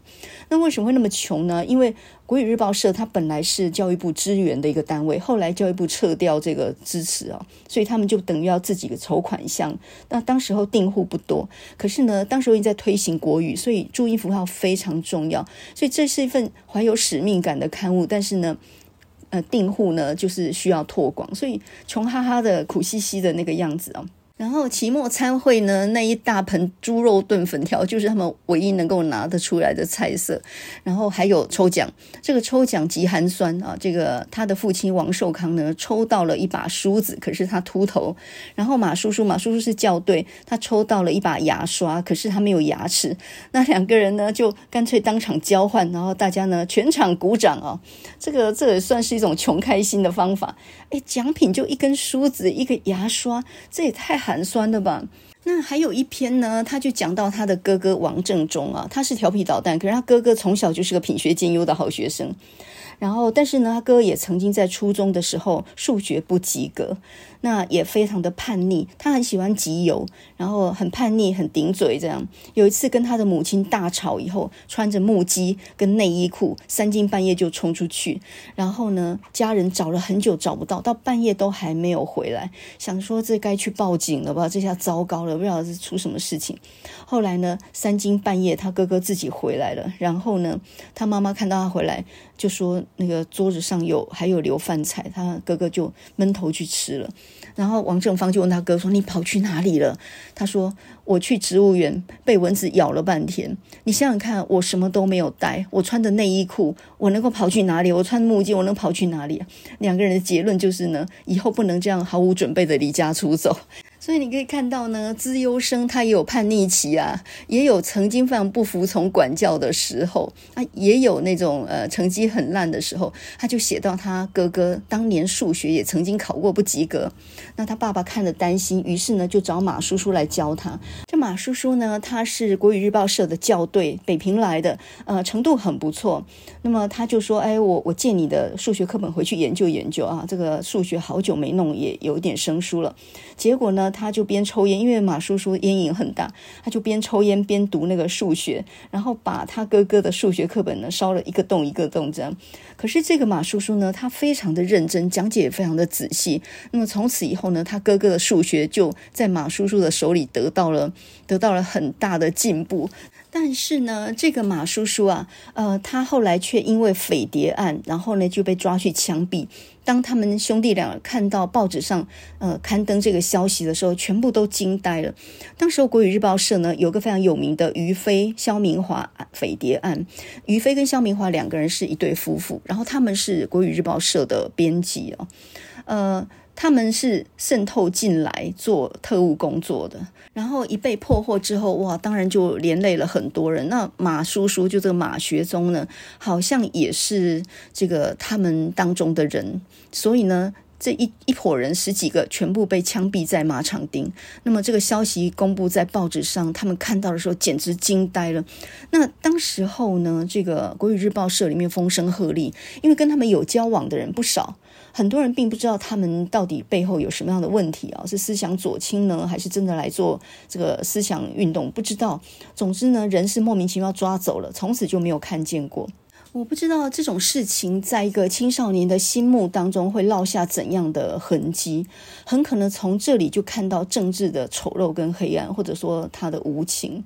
那为什么会那么穷呢？因为国语日报社它本来是教育部支援的一个单位，后来教育部撤掉这个支持啊，所以他们就等于要自己筹款项。那当时候订户不多，可是呢，当时候已经在推行国语，所以注音符号非常重要，所以这是一份怀有使命感的刊物。但是呢，呃，订户呢就是需要拓广，所以穷哈哈的、苦兮兮的那个样子啊。然后期末餐会呢，那一大盆猪肉炖粉条就是他们唯一能够拿得出来的菜色。然后还有抽奖，这个抽奖极寒酸啊！这个他的父亲王寿康呢，抽到了一把梳子，可是他秃头。然后马叔叔，马叔叔是校对，他抽到了一把牙刷，可是他没有牙齿。那两个人呢，就干脆当场交换，然后大家呢全场鼓掌啊！这个这也算是一种穷开心的方法。哎，奖品就一根梳子，一个牙刷，这也太寒酸的吧？那还有一篇呢，他就讲到他的哥哥王正中啊，他是调皮捣蛋，可是他哥哥从小就是个品学兼优的好学生。然后，但是呢，他哥哥也曾经在初中的时候数学不及格，那也非常的叛逆。他很喜欢集邮，然后很叛逆，很顶嘴。这样有一次跟他的母亲大吵以后，穿着木屐跟内衣裤，三更半夜就冲出去。然后呢，家人找了很久找不到，到半夜都还没有回来。想说这该去报警了吧？这下糟糕了，不知道是出什么事情。后来呢，三更半夜他哥哥自己回来了，然后呢，他妈妈看到他回来。就说那个桌子上有还有留饭菜，他哥哥就闷头去吃了。然后王正芳就问他哥说：“你跑去哪里了？”他说：“我去植物园，被蚊子咬了半天。你想想看，我什么都没有带，我穿的内衣裤，我能够跑去哪里？我穿木屐，我能跑去哪里？”两个人的结论就是呢，以后不能这样毫无准备的离家出走。所以你可以看到呢，资优生他也有叛逆期啊，也有曾经非常不服从管教的时候啊，也有那种呃成绩很烂的时候。他就写到他哥哥当年数学也曾经考过不及格，那他爸爸看了担心，于是呢就找马叔叔来教他。这马叔叔呢，他是国语日报社的校对，北平来的，呃，程度很不错。那么他就说：“哎，我我借你的数学课本回去研究研究啊，这个数学好久没弄，也有点生疏了。”结果呢，他就边抽烟，因为马叔叔烟瘾很大，他就边抽烟边读那个数学，然后把他哥哥的数学课本呢烧了一个洞一个洞这样。可是这个马叔叔呢，他非常的认真，讲解也非常的仔细。那么从此以后呢，他哥哥的数学就在马叔叔的手里得到了得到了很大的进步。但是呢，这个马叔叔啊，呃，他后来却因为匪谍案，然后呢就被抓去枪毙。当他们兄弟俩看到报纸上呃刊登这个消息的时候，全部都惊呆了。当时候国语日报社呢有个非常有名的于飞、萧明华匪谍案，于飞跟萧明华两个人是一对夫妇，然后他们是国语日报社的编辑哦，呃。他们是渗透进来做特务工作的，然后一被破获之后，哇，当然就连累了很多人。那马叔叔就这个马学宗呢，好像也是这个他们当中的人，所以呢，这一一伙人十几个全部被枪毙在马场町。那么这个消息公布在报纸上，他们看到的时候简直惊呆了。那当时候呢，这个国语日报社里面风声鹤唳，因为跟他们有交往的人不少。很多人并不知道他们到底背后有什么样的问题啊？是思想左倾呢，还是真的来做这个思想运动？不知道。总之呢，人是莫名其妙抓走了，从此就没有看见过。我不知道这种事情在一个青少年的心目当中会落下怎样的痕迹，很可能从这里就看到政治的丑陋跟黑暗，或者说他的无情。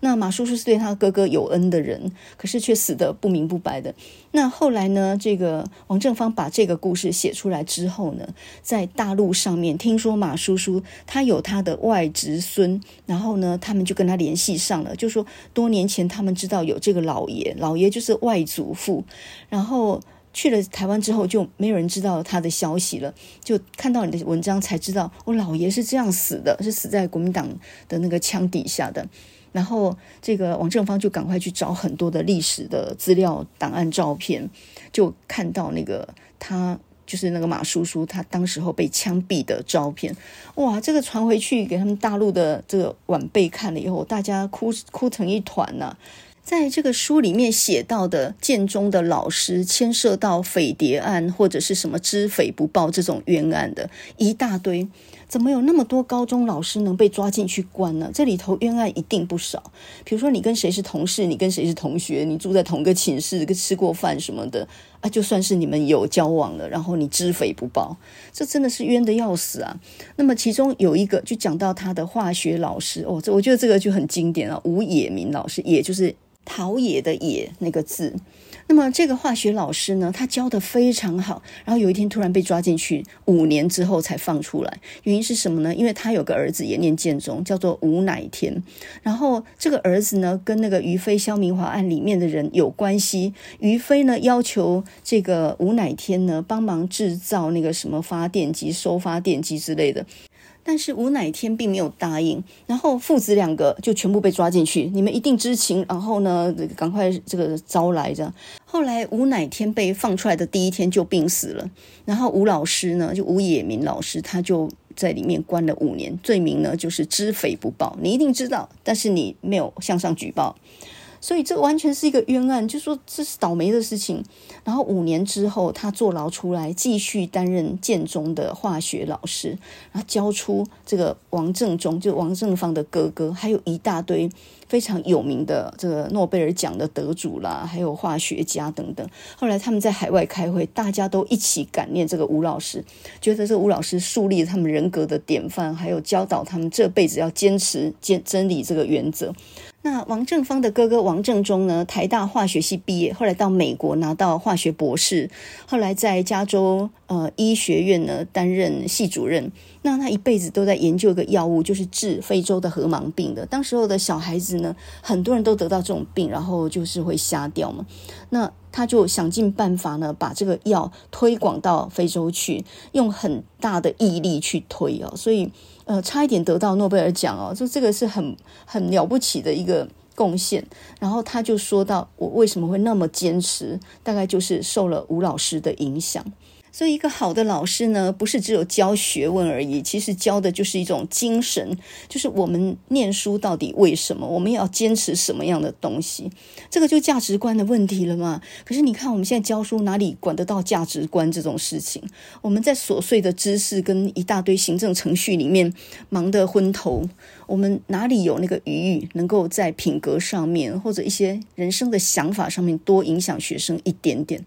那马叔叔是对他哥哥有恩的人，可是却死得不明不白的。那后来呢？这个王正芳把这个故事写出来之后呢，在大陆上面听说马叔叔他有他的外侄孙，然后呢，他们就跟他联系上了，就说多年前他们知道有这个老爷，老爷就是外祖父，然后去了台湾之后就没有人知道他的消息了，就看到你的文章才知道，我老爷是这样死的，是死在国民党的那个枪底下的。然后这个王正芳就赶快去找很多的历史的资料档案照片，就看到那个他就是那个马叔叔他当时候被枪毙的照片。哇，这个传回去给他们大陆的这个晚辈看了以后，大家哭哭成一团呐、在这个书里面写到的建中的老师牵涉到匪谍案或者是什么知匪不报这种冤案的一大堆，怎么有那么多高中老师能被抓进去关呢？这里头冤案一定不少。比如说你跟谁是同事，你跟谁是同学，你住在同个寝室，跟吃过饭什么的啊，就算是你们有交往了，然后你知匪不报，这真的是冤得要死啊。那么其中有一个就讲到他的化学老师哦，这我觉得这个就很经典啊，吴野明老师，也就是。陶冶的冶那个字，那么这个化学老师呢，他教得非常好，然后有一天突然被抓进去，五年之后才放出来。原因是什么呢？因为他有个儿子也念建中，叫做吴乃天。然后这个儿子呢，跟那个于飞萧明华案里面的人有关系。于飞呢，要求这个吴乃天呢，帮忙制造那个什么发电机、收发电机之类的。但是吴乃天并没有答应，然后父子两个就全部被抓进去。你们一定知情，然后呢，赶快这个招来着。后来吴乃天被放出来的第一天就病死了，然后吴老师呢，就吴野明老师，他就在里面关了五年，罪名呢就是知匪不报。你一定知道，但是你没有向上举报。所以这完全是一个冤案，就说这是倒霉的事情。然后五年之后，他坐牢出来，继续担任建中的化学老师，然后教出这个王正中，就王正芳的哥哥，还有一大堆非常有名的这个诺贝尔奖的得主啦，还有化学家等等。后来他们在海外开会，大家都一起感念这个吴老师，觉得这个吴老师树立他们人格的典范，还有教导他们这辈子要坚持坚真理这个原则。那王正芳的哥哥王正中呢，台大化学系毕业，后来到美国拿到化学博士，后来在加州呃医学院呢担任系主任。那他一辈子都在研究一个药物，就是治非洲的河盲病的。当时候的小孩子呢，很多人都得到这种病，然后就是会瞎掉嘛。那他就想尽办法呢，把这个药推广到非洲去，用很大的毅力去推哦，所以呃，差一点得到诺贝尔奖哦，就这个是很很了不起的一个贡献。然后他就说到，我为什么会那么坚持，大概就是受了吴老师的影响。所以，一个好的老师呢，不是只有教学问而已，其实教的就是一种精神，就是我们念书到底为什么，我们要坚持什么样的东西，这个就价值观的问题了嘛。可是你看，我们现在教书哪里管得到价值观这种事情？我们在琐碎的知识跟一大堆行政程序里面忙得昏头。我们哪里有那个余裕，能够在品格上面或者一些人生的想法上面多影响学生一点点？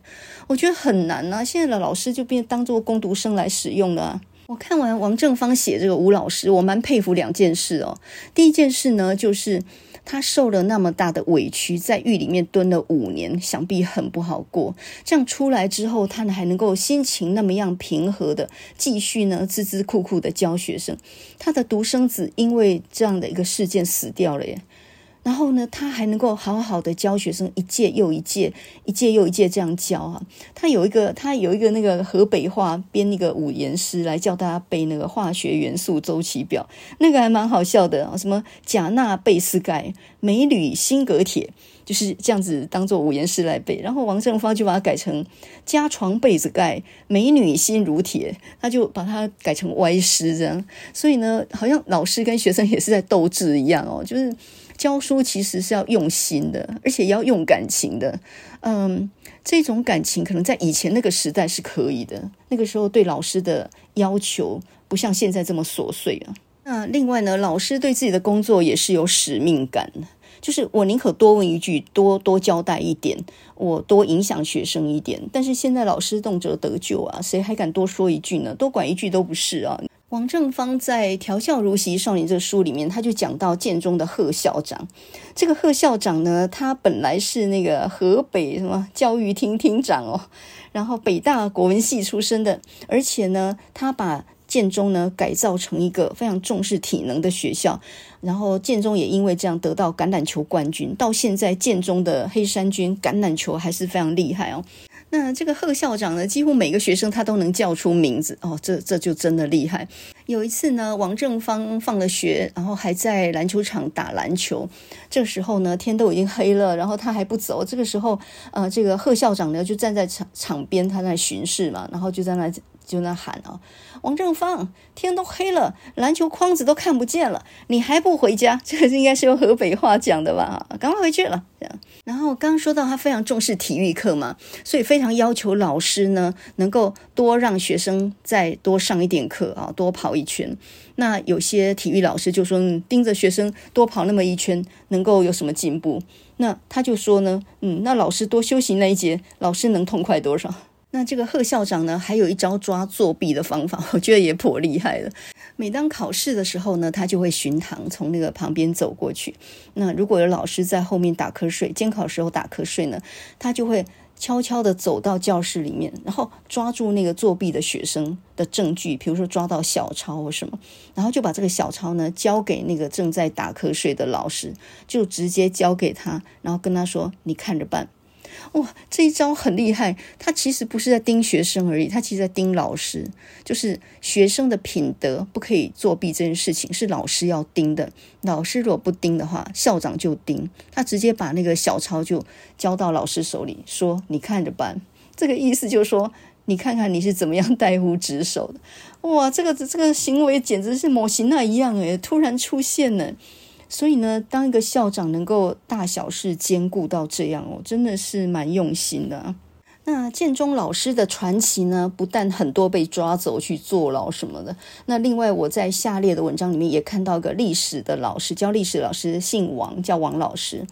我觉得很难啊！现在的老师就变当做工读生来使用了。我看完王正芳写这个吴老师，我蛮佩服两件事哦。第一件事呢，就是。他受了那么大的委屈，在狱里面蹲了五年，想必很不好过。这样出来之后，他呢还能够心情那么样平和的继续呢，孜孜酷酷的教学生。他的独生子因为这样的一个事件死掉了耶。然后呢，他还能够好好的教学生，一届又一届，一届又一届这样教啊。他有一个，他有一个那个河北话编一个五言诗来教大家背那个化学元素周期表，那个还蛮好笑的啊。什么钾钠钡丝钙，镁铝锌铬铁，就是这样子当做五言诗来背。然后王正芳就把它改成加床被子盖，美女心如铁，他就把它改成歪诗这样。所以呢，好像老师跟学生也是在斗智一样哦，就是。教书其实是要用心的，而且要用感情的。嗯，这种感情可能在以前那个时代是可以的，那个时候对老师的要求不像现在这么琐碎啊。那另外呢，老师对自己的工作也是有使命感的，就是我宁可多问一句，多多交代一点，我多影响学生一点。但是现在老师动辄得咎啊，谁还敢多说一句呢？多管一句都不是啊。王正芳在《调教如习少年》这个书里面，他就讲到建中的贺校长。这个贺校长呢，他本来是那个河北什么教育厅厅长哦，然后北大国文系出身的，而且呢，他把建中呢改造成一个非常重视体能的学校，然后建中也因为这样得到橄榄球冠军。到现在，建中的黑山军橄榄球还是非常厉害哦。那这个贺校长呢，几乎每个学生他都能叫出名字哦，这这就真的厉害。有一次呢，王正芳放了学，然后还在篮球场打篮球。这个时候呢，天都已经黑了，然后他还不走。这个时候，呃，这个贺校长呢就站在场场边，他在巡视嘛，然后就在那就那喊啊。王正芳，天都黑了，篮球框子都看不见了，你还不回家？这应该是用河北话讲的吧？赶快回去了。这样。然后刚刚说到他非常重视体育课嘛，所以非常要求老师呢能够多让学生再多上一点课啊，多跑一圈。那有些体育老师就说，盯着学生多跑那么一圈，能够有什么进步？那他就说呢，嗯，那老师多休息那一节，老师能痛快多少？那这个贺校长呢，还有一招抓作弊的方法，我觉得也颇厉害的。每当考试的时候呢，他就会巡堂，从那个旁边走过去。那如果有老师在后面打瞌睡，监考时候打瞌睡呢，他就会悄悄地走到教室里面，然后抓住那个作弊的学生的证据，比如说抓到小抄或什么，然后就把这个小抄呢交给那个正在打瞌睡的老师，就直接交给他，然后跟他说：“你看着办。”哇，这一招很厉害！他其实不是在盯学生而已，他其实在盯老师。就是学生的品德不可以作弊这件事情，是老师要盯的。老师如果不盯的话，校长就盯。他直接把那个小抄就交到老师手里，说：“你看着办。”这个意思就是说，你看看你是怎么样 怠忽职守的。哇，这个这个行为简直是模型那一样诶，突然出现了。所以呢，当一个校长能够大小事兼顾到这样哦，真的是蛮用心的。那建中老师的传奇呢，不但很多被抓走去坐牢什么的，那另外我在下列的文章里面也看到一个历史的老师，教历史的老师姓王，叫王老师。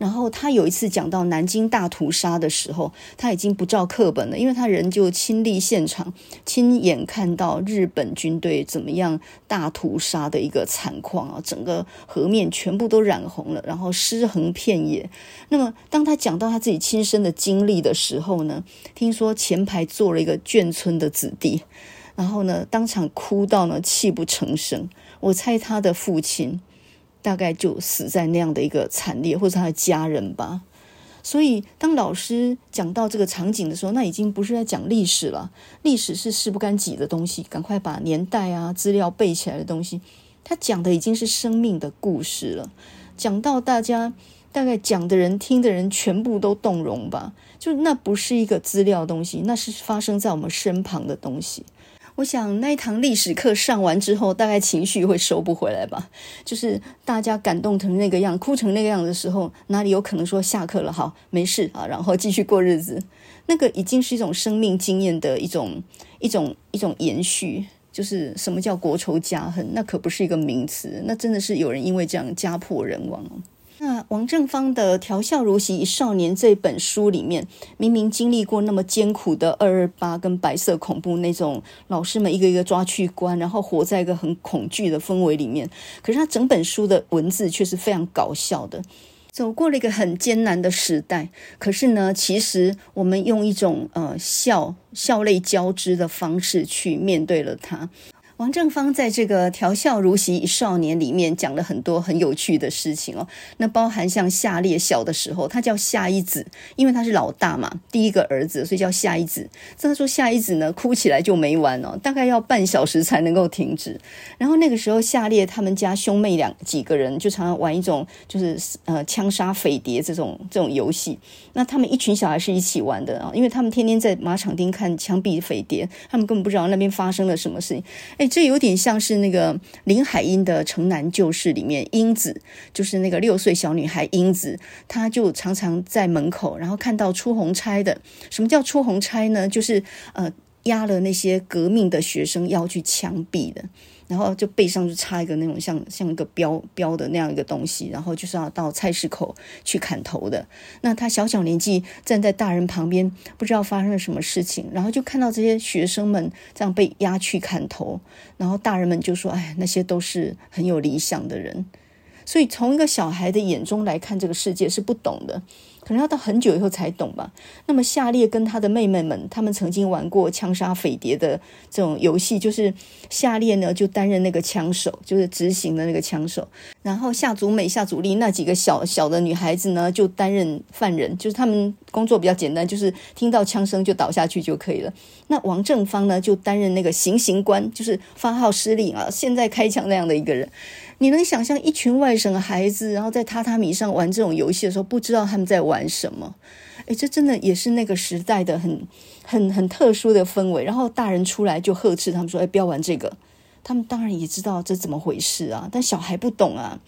然后他有一次讲到南京大屠杀的时候，他已经不照课本了，因为他人就亲历现场，亲眼看到日本军队怎么样大屠杀的一个惨况啊，整个河面全部都染红了，然后尸横遍野。那么当他讲到他自己亲身的经历的时候呢，听说前排坐了一个眷村的子弟，然后呢当场哭到呢泣不成声。我猜他的父亲。大概就死在那样的一个惨烈，或者他的家人吧。所以，当老师讲到这个场景的时候，那已经不是在讲历史了。历史是事不干己的东西，赶快把年代啊、资料背起来的东西。他讲的已经是生命的故事了。讲到大家大概讲的人、听的人全部都动容吧。就那不是一个资料东西，那是发生在我们身旁的东西。我想那一堂历史课上完之后，大概情绪会收不回来吧。就是大家感动成那个样，哭成那个样的时候，哪里有可能说下课了？好，没事啊，然后继续过日子。那个已经是一种生命经验的一种一种一种延续。就是什么叫国仇家恨？那可不是一个名词，那真的是有人因为这样家破人亡。那王正芳的《调笑如昔少年》这本书里面，明明经历过那么艰苦的二二八跟白色恐怖那种，老师们一个一个抓去关，然后活在一个很恐惧的氛围里面。可是他整本书的文字却是非常搞笑的，走过了一个很艰难的时代。可是呢，其实我们用一种呃笑笑泪交织的方式去面对了它。王正芳在这个《调笑如洗一少年》里面讲了很多很有趣的事情哦，那包含像夏烈小的时候，他叫夏一子，因为他是老大嘛，第一个儿子，所以叫夏一子。这他说夏一子呢，哭起来就没完哦，大概要半小时才能够停止。然后那个时候，夏烈他们家兄妹两几个人就常常玩一种就是呃枪杀匪谍这种这种游戏。那他们一群小孩是一起玩的啊，因为他们天天在马场町看枪毙匪谍，他们根本不知道那边发生了什么事情。哎。这有点像是那个林海音的《城南旧事》里面，英子就是那个六岁小女孩英子，她就常常在门口，然后看到出红差的。什么叫出红差呢？就是呃，押了那些革命的学生要去枪毙的。然后就背上就插一个那种像像一个标标的那样一个东西，然后就是要到菜市口去砍头的。那他小小年纪站在大人旁边，不知道发生了什么事情，然后就看到这些学生们这样被押去砍头，然后大人们就说：“哎，那些都是很有理想的人。”所以从一个小孩的眼中来看，这个世界是不懂的。可能要到很久以后才懂吧。那么夏烈跟他的妹妹们，他们曾经玩过枪杀匪谍的这种游戏，就是夏烈呢就担任那个枪手，就是执行的那个枪手，然后夏祖美、夏祖丽那几个小小的女孩子呢就担任犯人，就是他们工作比较简单，就是听到枪声就倒下去就可以了。那王正芳呢就担任那个行刑官，就是发号施令啊，现在开枪那样的一个人。你能想象一群外省的孩子，然后在榻榻米上玩这种游戏的时候，不知道他们在玩什么？诶，这真的也是那个时代的很、很、很特殊的氛围。然后大人出来就呵斥他们说：“诶，不要玩这个。”他们当然也知道这怎么回事啊，但小孩不懂啊。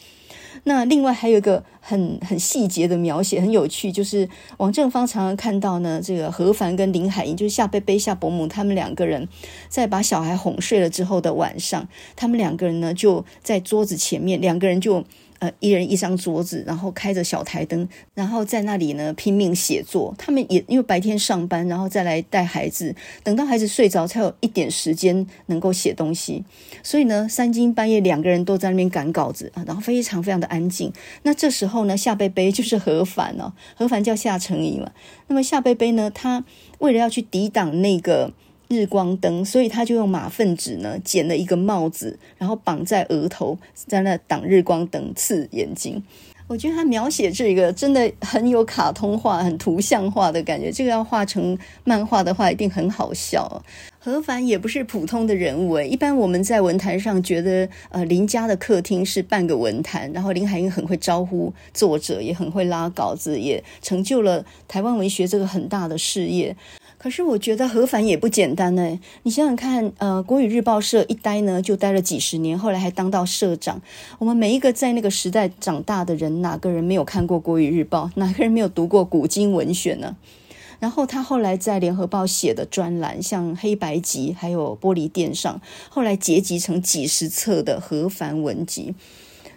那另外还有一个很很细节的描写，很有趣，就是王正芳常常看到呢，这个何凡跟林海音，就是夏贝贝、夏伯母他们两个人，在把小孩哄睡了之后的晚上，他们两个人呢就在桌子前面，两个人就。呃，一人一张桌子，然后开着小台灯，然后在那里呢拼命写作。他们也因为白天上班，然后再来带孩子，等到孩子睡着，才有一点时间能够写东西。所以呢，三更半夜两个人都在那边赶稿子啊，然后非常非常的安静。那这时候呢，夏贝贝就是何凡哦，何凡叫夏成怡嘛。那么夏贝贝呢，他为了要去抵挡那个。日光灯，所以他就用马粪纸呢剪了一个帽子，然后绑在额头，在那挡日光灯刺眼睛。我觉得他描写这个真的很有卡通化、很图像化的感觉。这个要画成漫画的话，一定很好笑。何凡也不是普通的人物，一般我们在文坛上觉得，呃，林家的客厅是半个文坛，然后林海音很会招呼作者，也很会拉稿子，也成就了台湾文学这个很大的事业。可是我觉得何凡也不简单呢。你想想看，呃，国语日报社一待呢就待了几十年，后来还当到社长。我们每一个在那个时代长大的人，哪个人没有看过国语日报？哪个人没有读过古今文选呢？然后他后来在联合报写的专栏，像黑白集，还有玻璃垫上，后来结集成几十册的何凡文集。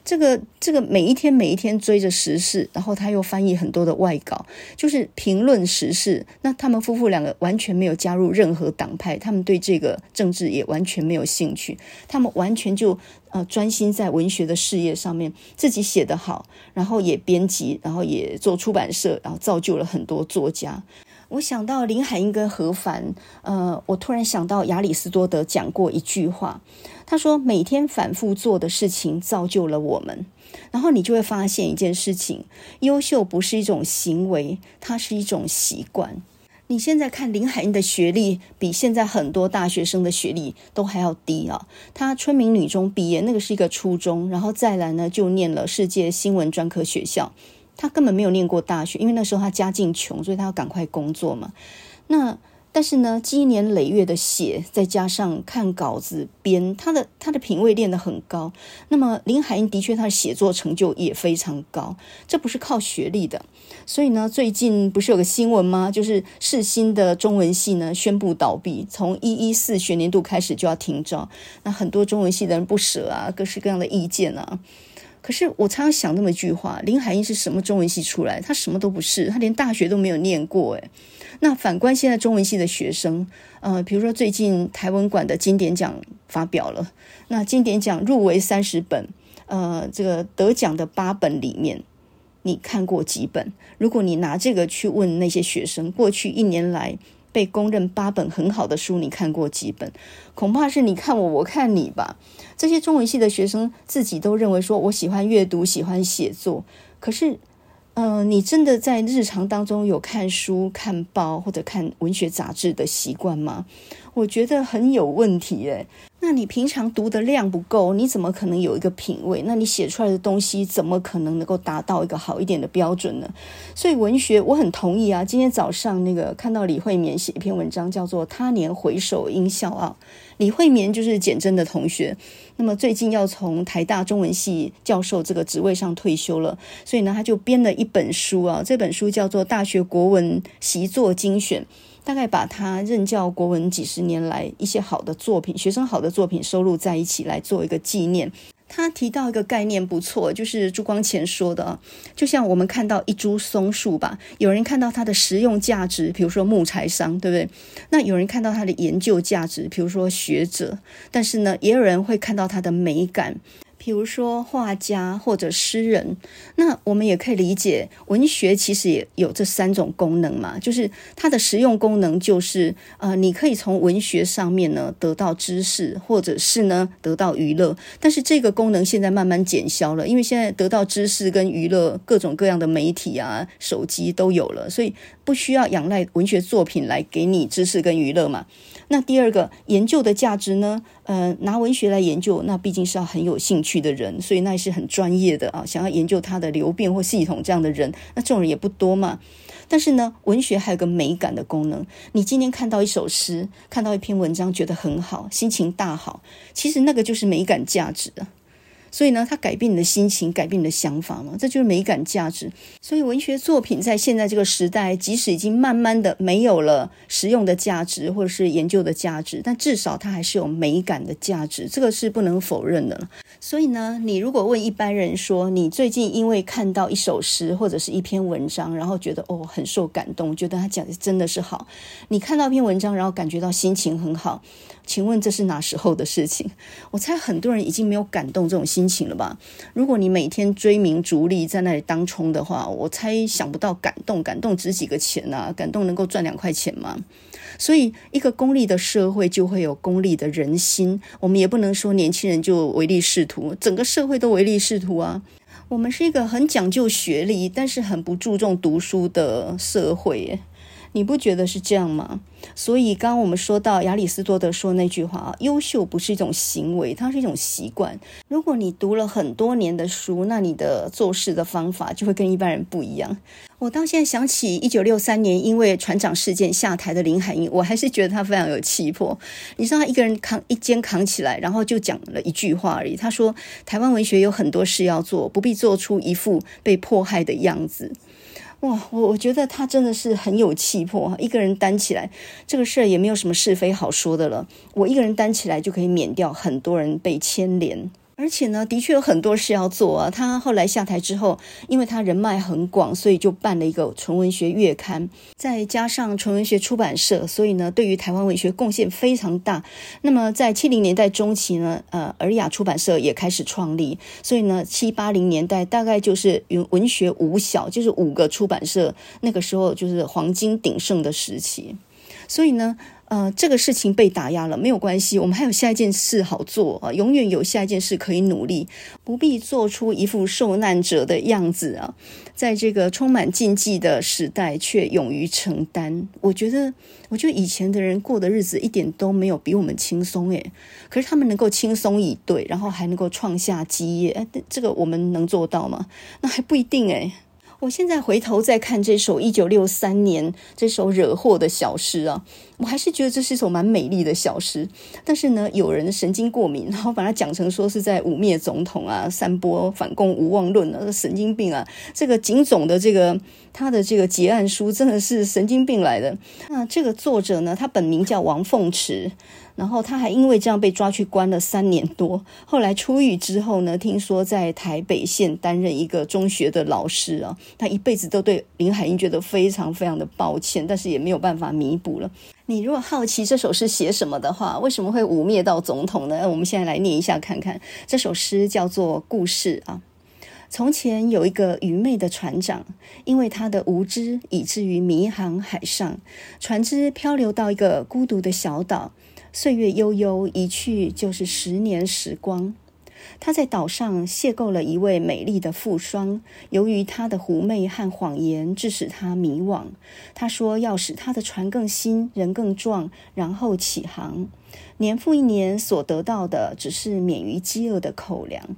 这个这个每一天每一天追着时事，然后他又翻译很多的外稿，就是评论时事。那他们夫妇两个完全没有加入任何党派，他们对这个政治也完全没有兴趣，他们完全就呃专心在文学的事业上面，自己写得好，然后也编辑，然后也做出版社，然后造就了很多作家。我想到林海音跟何凡，呃，我突然想到亚里士多德讲过一句话。他说：“每天反复做的事情造就了我们，然后你就会发现一件事情：优秀不是一种行为，它是一种习惯。你现在看林海音的学历，比现在很多大学生的学历都还要低啊！他春明女中毕业，那个是一个初中，然后再来呢就念了世界新闻专科学校。他根本没有念过大学，因为那时候他家境穷，所以他要赶快工作嘛。那。”但是呢，积年累月的写，再加上看稿子编，他的他的品味练得很高。那么林海音的确，他的写作成就也非常高，这不是靠学历的。所以呢，最近不是有个新闻吗？就是世新的中文系呢宣布倒闭，从一一四学年度开始就要停招。那很多中文系的人不舍啊，各式各样的意见啊。可是我常常想那么一句话：林海音是什么中文系出来？他什么都不是，他连大学都没有念过。诶。那反观现在中文系的学生，呃，比如说最近台文馆的经典奖发表了，那经典奖入围三十本，呃，这个得奖的八本里面，你看过几本？如果你拿这个去问那些学生，过去一年来被公认八本很好的书，你看过几本？恐怕是你看我，我看你吧。这些中文系的学生自己都认为说，我喜欢阅读，喜欢写作。可是，嗯、呃，你真的在日常当中有看书、看报或者看文学杂志的习惯吗？我觉得很有问题耶。那你平常读的量不够，你怎么可能有一个品味？那你写出来的东西怎么可能能够达到一个好一点的标准呢？所以文学我很同意啊。今天早上那个看到李慧棉写一篇文章，叫做《他年回首应笑傲》。李慧棉就是简真的同学，那么最近要从台大中文系教授这个职位上退休了，所以呢，他就编了一本书啊，这本书叫做《大学国文习作精选》。大概把他任教国文几十年来一些好的作品、学生好的作品收录在一起来做一个纪念。他提到一个概念不错，就是朱光潜说的，就像我们看到一株松树吧，有人看到它的实用价值，比如说木材商，对不对？那有人看到它的研究价值，比如说学者，但是呢，也有人会看到它的美感。比如说画家或者诗人，那我们也可以理解，文学其实也有这三种功能嘛，就是它的实用功能就是，呃，你可以从文学上面呢得到知识，或者是呢得到娱乐。但是这个功能现在慢慢减消了，因为现在得到知识跟娱乐，各种各样的媒体啊、手机都有了，所以不需要仰赖文学作品来给你知识跟娱乐嘛。那第二个研究的价值呢？呃，拿文学来研究，那毕竟是要很有兴趣的人，所以那也是很专业的啊。想要研究它的流变或系统这样的人，那这种人也不多嘛。但是呢，文学还有个美感的功能。你今天看到一首诗，看到一篇文章，觉得很好，心情大好，其实那个就是美感价值啊。所以呢，它改变你的心情，改变你的想法嘛，这就是美感价值。所以文学作品在现在这个时代，即使已经慢慢的没有了实用的价值或者是研究的价值，但至少它还是有美感的价值，这个是不能否认的。所以呢，你如果问一般人说，你最近因为看到一首诗或者是一篇文章，然后觉得哦很受感动，觉得他讲的真的是好，你看到一篇文章，然后感觉到心情很好。请问这是哪时候的事情？我猜很多人已经没有感动这种心情了吧？如果你每天追名逐利在那里当冲的话，我猜想不到感动，感动值几个钱啊？感动能够赚两块钱吗？所以，一个功利的社会就会有功利的人心。我们也不能说年轻人就唯利是图，整个社会都唯利是图啊。我们是一个很讲究学历，但是很不注重读书的社会。你不觉得是这样吗？所以刚刚我们说到亚里士多德说那句话啊，优秀不是一种行为，它是一种习惯。如果你读了很多年的书，那你的做事的方法就会跟一般人不一样。我到现在想起一九六三年因为船长事件下台的林海音，我还是觉得他非常有气魄。你知道他一个人扛一肩扛起来，然后就讲了一句话而已。他说：“台湾文学有很多事要做，不必做出一副被迫害的样子。”哇，我我觉得他真的是很有气魄，一个人担起来这个事儿也没有什么是非好说的了。我一个人担起来就可以免掉很多人被牵连。而且呢，的确有很多事要做啊。他后来下台之后，因为他人脉很广，所以就办了一个纯文学月刊，再加上纯文学出版社，所以呢，对于台湾文学贡献非常大。那么在七零年代中期呢，呃，尔雅出版社也开始创立，所以呢，七八零年代大概就是文学五小，就是五个出版社，那个时候就是黄金鼎盛的时期。所以呢。呃，这个事情被打压了，没有关系，我们还有下一件事好做啊，永远有下一件事可以努力，不必做出一副受难者的样子啊。在这个充满禁忌的时代，却勇于承担。我觉得，我觉得以前的人过的日子一点都没有比我们轻松诶，可是他们能够轻松以对，然后还能够创下基业，这个我们能做到吗？那还不一定诶。我现在回头再看这首一九六三年这首惹祸的小诗啊，我还是觉得这是一首蛮美丽的小诗。但是呢，有人神经过敏，然后把它讲成说是在污蔑总统啊，散播反共无望论啊，神经病啊！这个警总的这个他的这个结案书真的是神经病来的。那这个作者呢，他本名叫王凤池。然后他还因为这样被抓去关了三年多，后来出狱之后呢，听说在台北县担任一个中学的老师啊，他一辈子都对林海音觉得非常非常的抱歉，但是也没有办法弥补了。你如果好奇这首诗写什么的话，为什么会污蔑到总统呢？我们现在来念一下看看，这首诗叫做《故事》啊。从前有一个愚昧的船长，因为他的无知，以至于迷航海上，船只漂流到一个孤独的小岛。岁月悠悠，一去就是十年时光。他在岛上邂逅了一位美丽的富商，由于他的狐媚和谎言，致使他迷惘。他说要使他的船更新，人更壮，然后起航。年复一年，所得到的只是免于饥饿的口粮。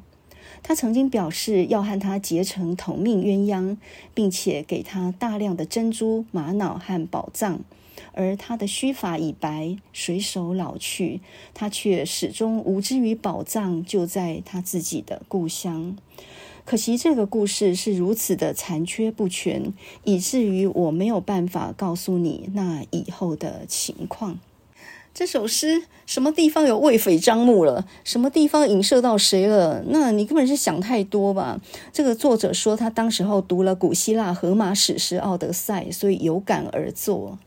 他曾经表示要和他结成同命鸳鸯，并且给他大量的珍珠、玛瑙和宝藏。而他的须发已白，水手老去，他却始终无知于宝藏就在他自己的故乡。可惜这个故事是如此的残缺不全，以至于我没有办法告诉你那以后的情况。这首诗什么地方有为匪张目了？什么地方影射到谁了？那你根本是想太多吧？这个作者说他当时候读了古希腊荷马史诗《奥德赛》，所以有感而作。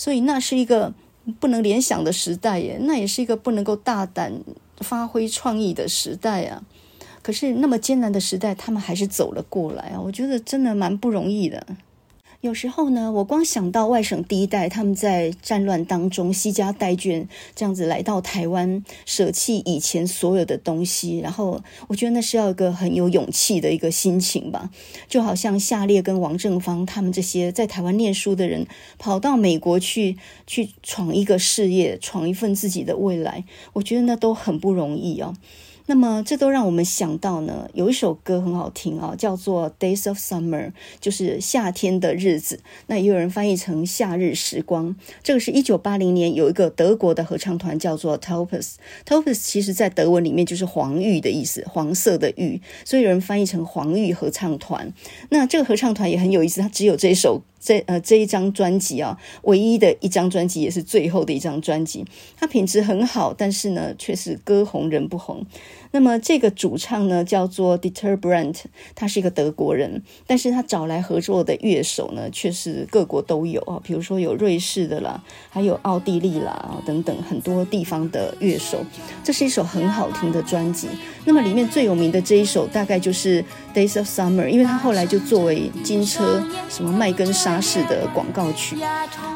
所以那是一个不能联想的时代耶，那也是一个不能够大胆发挥创意的时代啊。可是那么艰难的时代，他们还是走了过来啊！我觉得真的蛮不容易的。有时候呢，我光想到外省第一代他们在战乱当中携家带眷这样子来到台湾，舍弃以前所有的东西，然后我觉得那是要一个很有勇气的一个心情吧。就好像夏烈跟王正芳他们这些在台湾念书的人，跑到美国去去闯一个事业，闯一份自己的未来，我觉得那都很不容易哦。那么，这都让我们想到呢，有一首歌很好听啊，叫做《Days of Summer》，就是夏天的日子。那也有人翻译成“夏日时光”。这个是一九八零年有一个德国的合唱团叫做 Taupes。Taupes 其实在德文里面就是黄玉的意思，黄色的玉，所以有人翻译成黄玉合唱团。那这个合唱团也很有意思，它只有这首。这呃这一张专辑啊，唯一的一张专辑，也是最后的一张专辑。它品质很好，但是呢，却是歌红人不红。那么这个主唱呢，叫做 deter brant 他是一个德国人，但是他找来合作的乐手呢，却是各国都有啊，比如说有瑞士的啦，还有奥地利啦等等很多地方的乐手。这是一首很好听的专辑。那么里面最有名的这一首，大概就是 Days of Summer，因为它后来就作为金车什么麦根沙士的广告曲。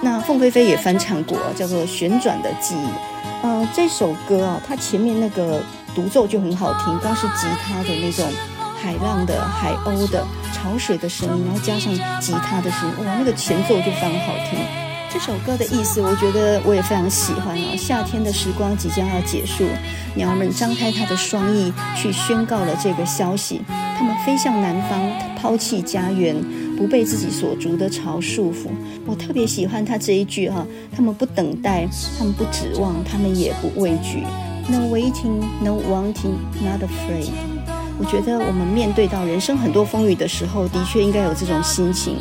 那凤飞飞也翻唱过，叫做《旋转的记忆》。呃，这首歌啊，它前面那个独奏就很好听，光是吉他的那种海浪的、海鸥的、潮水的声音，然后加上吉他的声音，哇，那个前奏就非常好听。这首歌的意思，我觉得我也非常喜欢啊！夏天的时光即将要结束，鸟儿们张开它的双翼，去宣告了这个消息。它们飞向南方，抛弃家园，不被自己所筑的巢束缚。我特别喜欢他这一句哈、啊：他们不等待，他们不指望，他们也不畏惧。No waiting, no wanting, not afraid。我觉得我们面对到人生很多风雨的时候，的确应该有这种心情。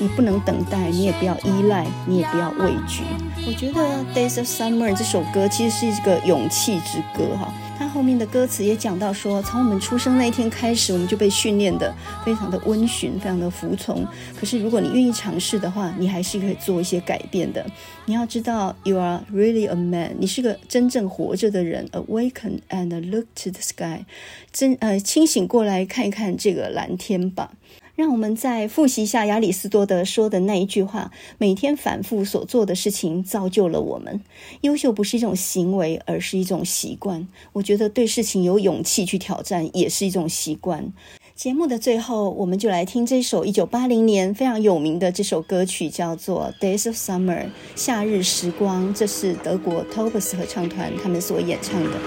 你不能等待，你也不要依赖，你也不要畏惧。我觉得《Days of Summer》这首歌其实是一个勇气之歌哈。后面的歌词也讲到说，从我们出生那一天开始，我们就被训练的非常的温驯，非常的服从。可是如果你愿意尝试的话，你还是可以做一些改变的。你要知道，You are really a man，你是个真正活着的人。Awaken and look to the sky，真呃清醒过来看一看这个蓝天吧。让我们再复习一下亚里士多德说的那一句话：每天反复所做的事情造就了我们。优秀不是一种行为，而是一种习惯。我觉得对事情有勇气去挑战也是一种习惯。节目的最后，我们就来听这首一九八零年非常有名的这首歌曲，叫做《Days of Summer》夏日时光。这是德国 Taupes 合唱团他们所演唱的。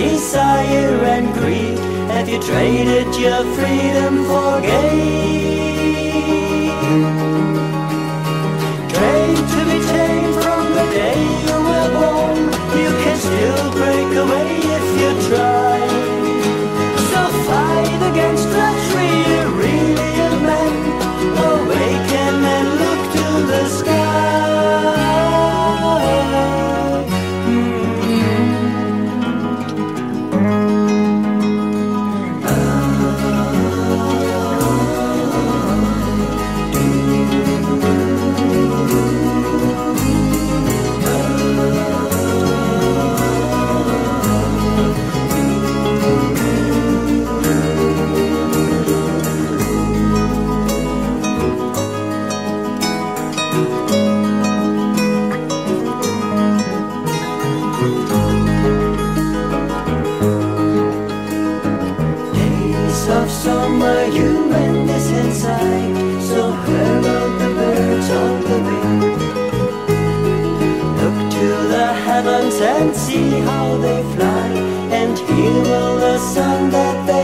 desire and greed? Have you traded your freedom for gain? Trained to be tamed from the day you were born. You can still break away.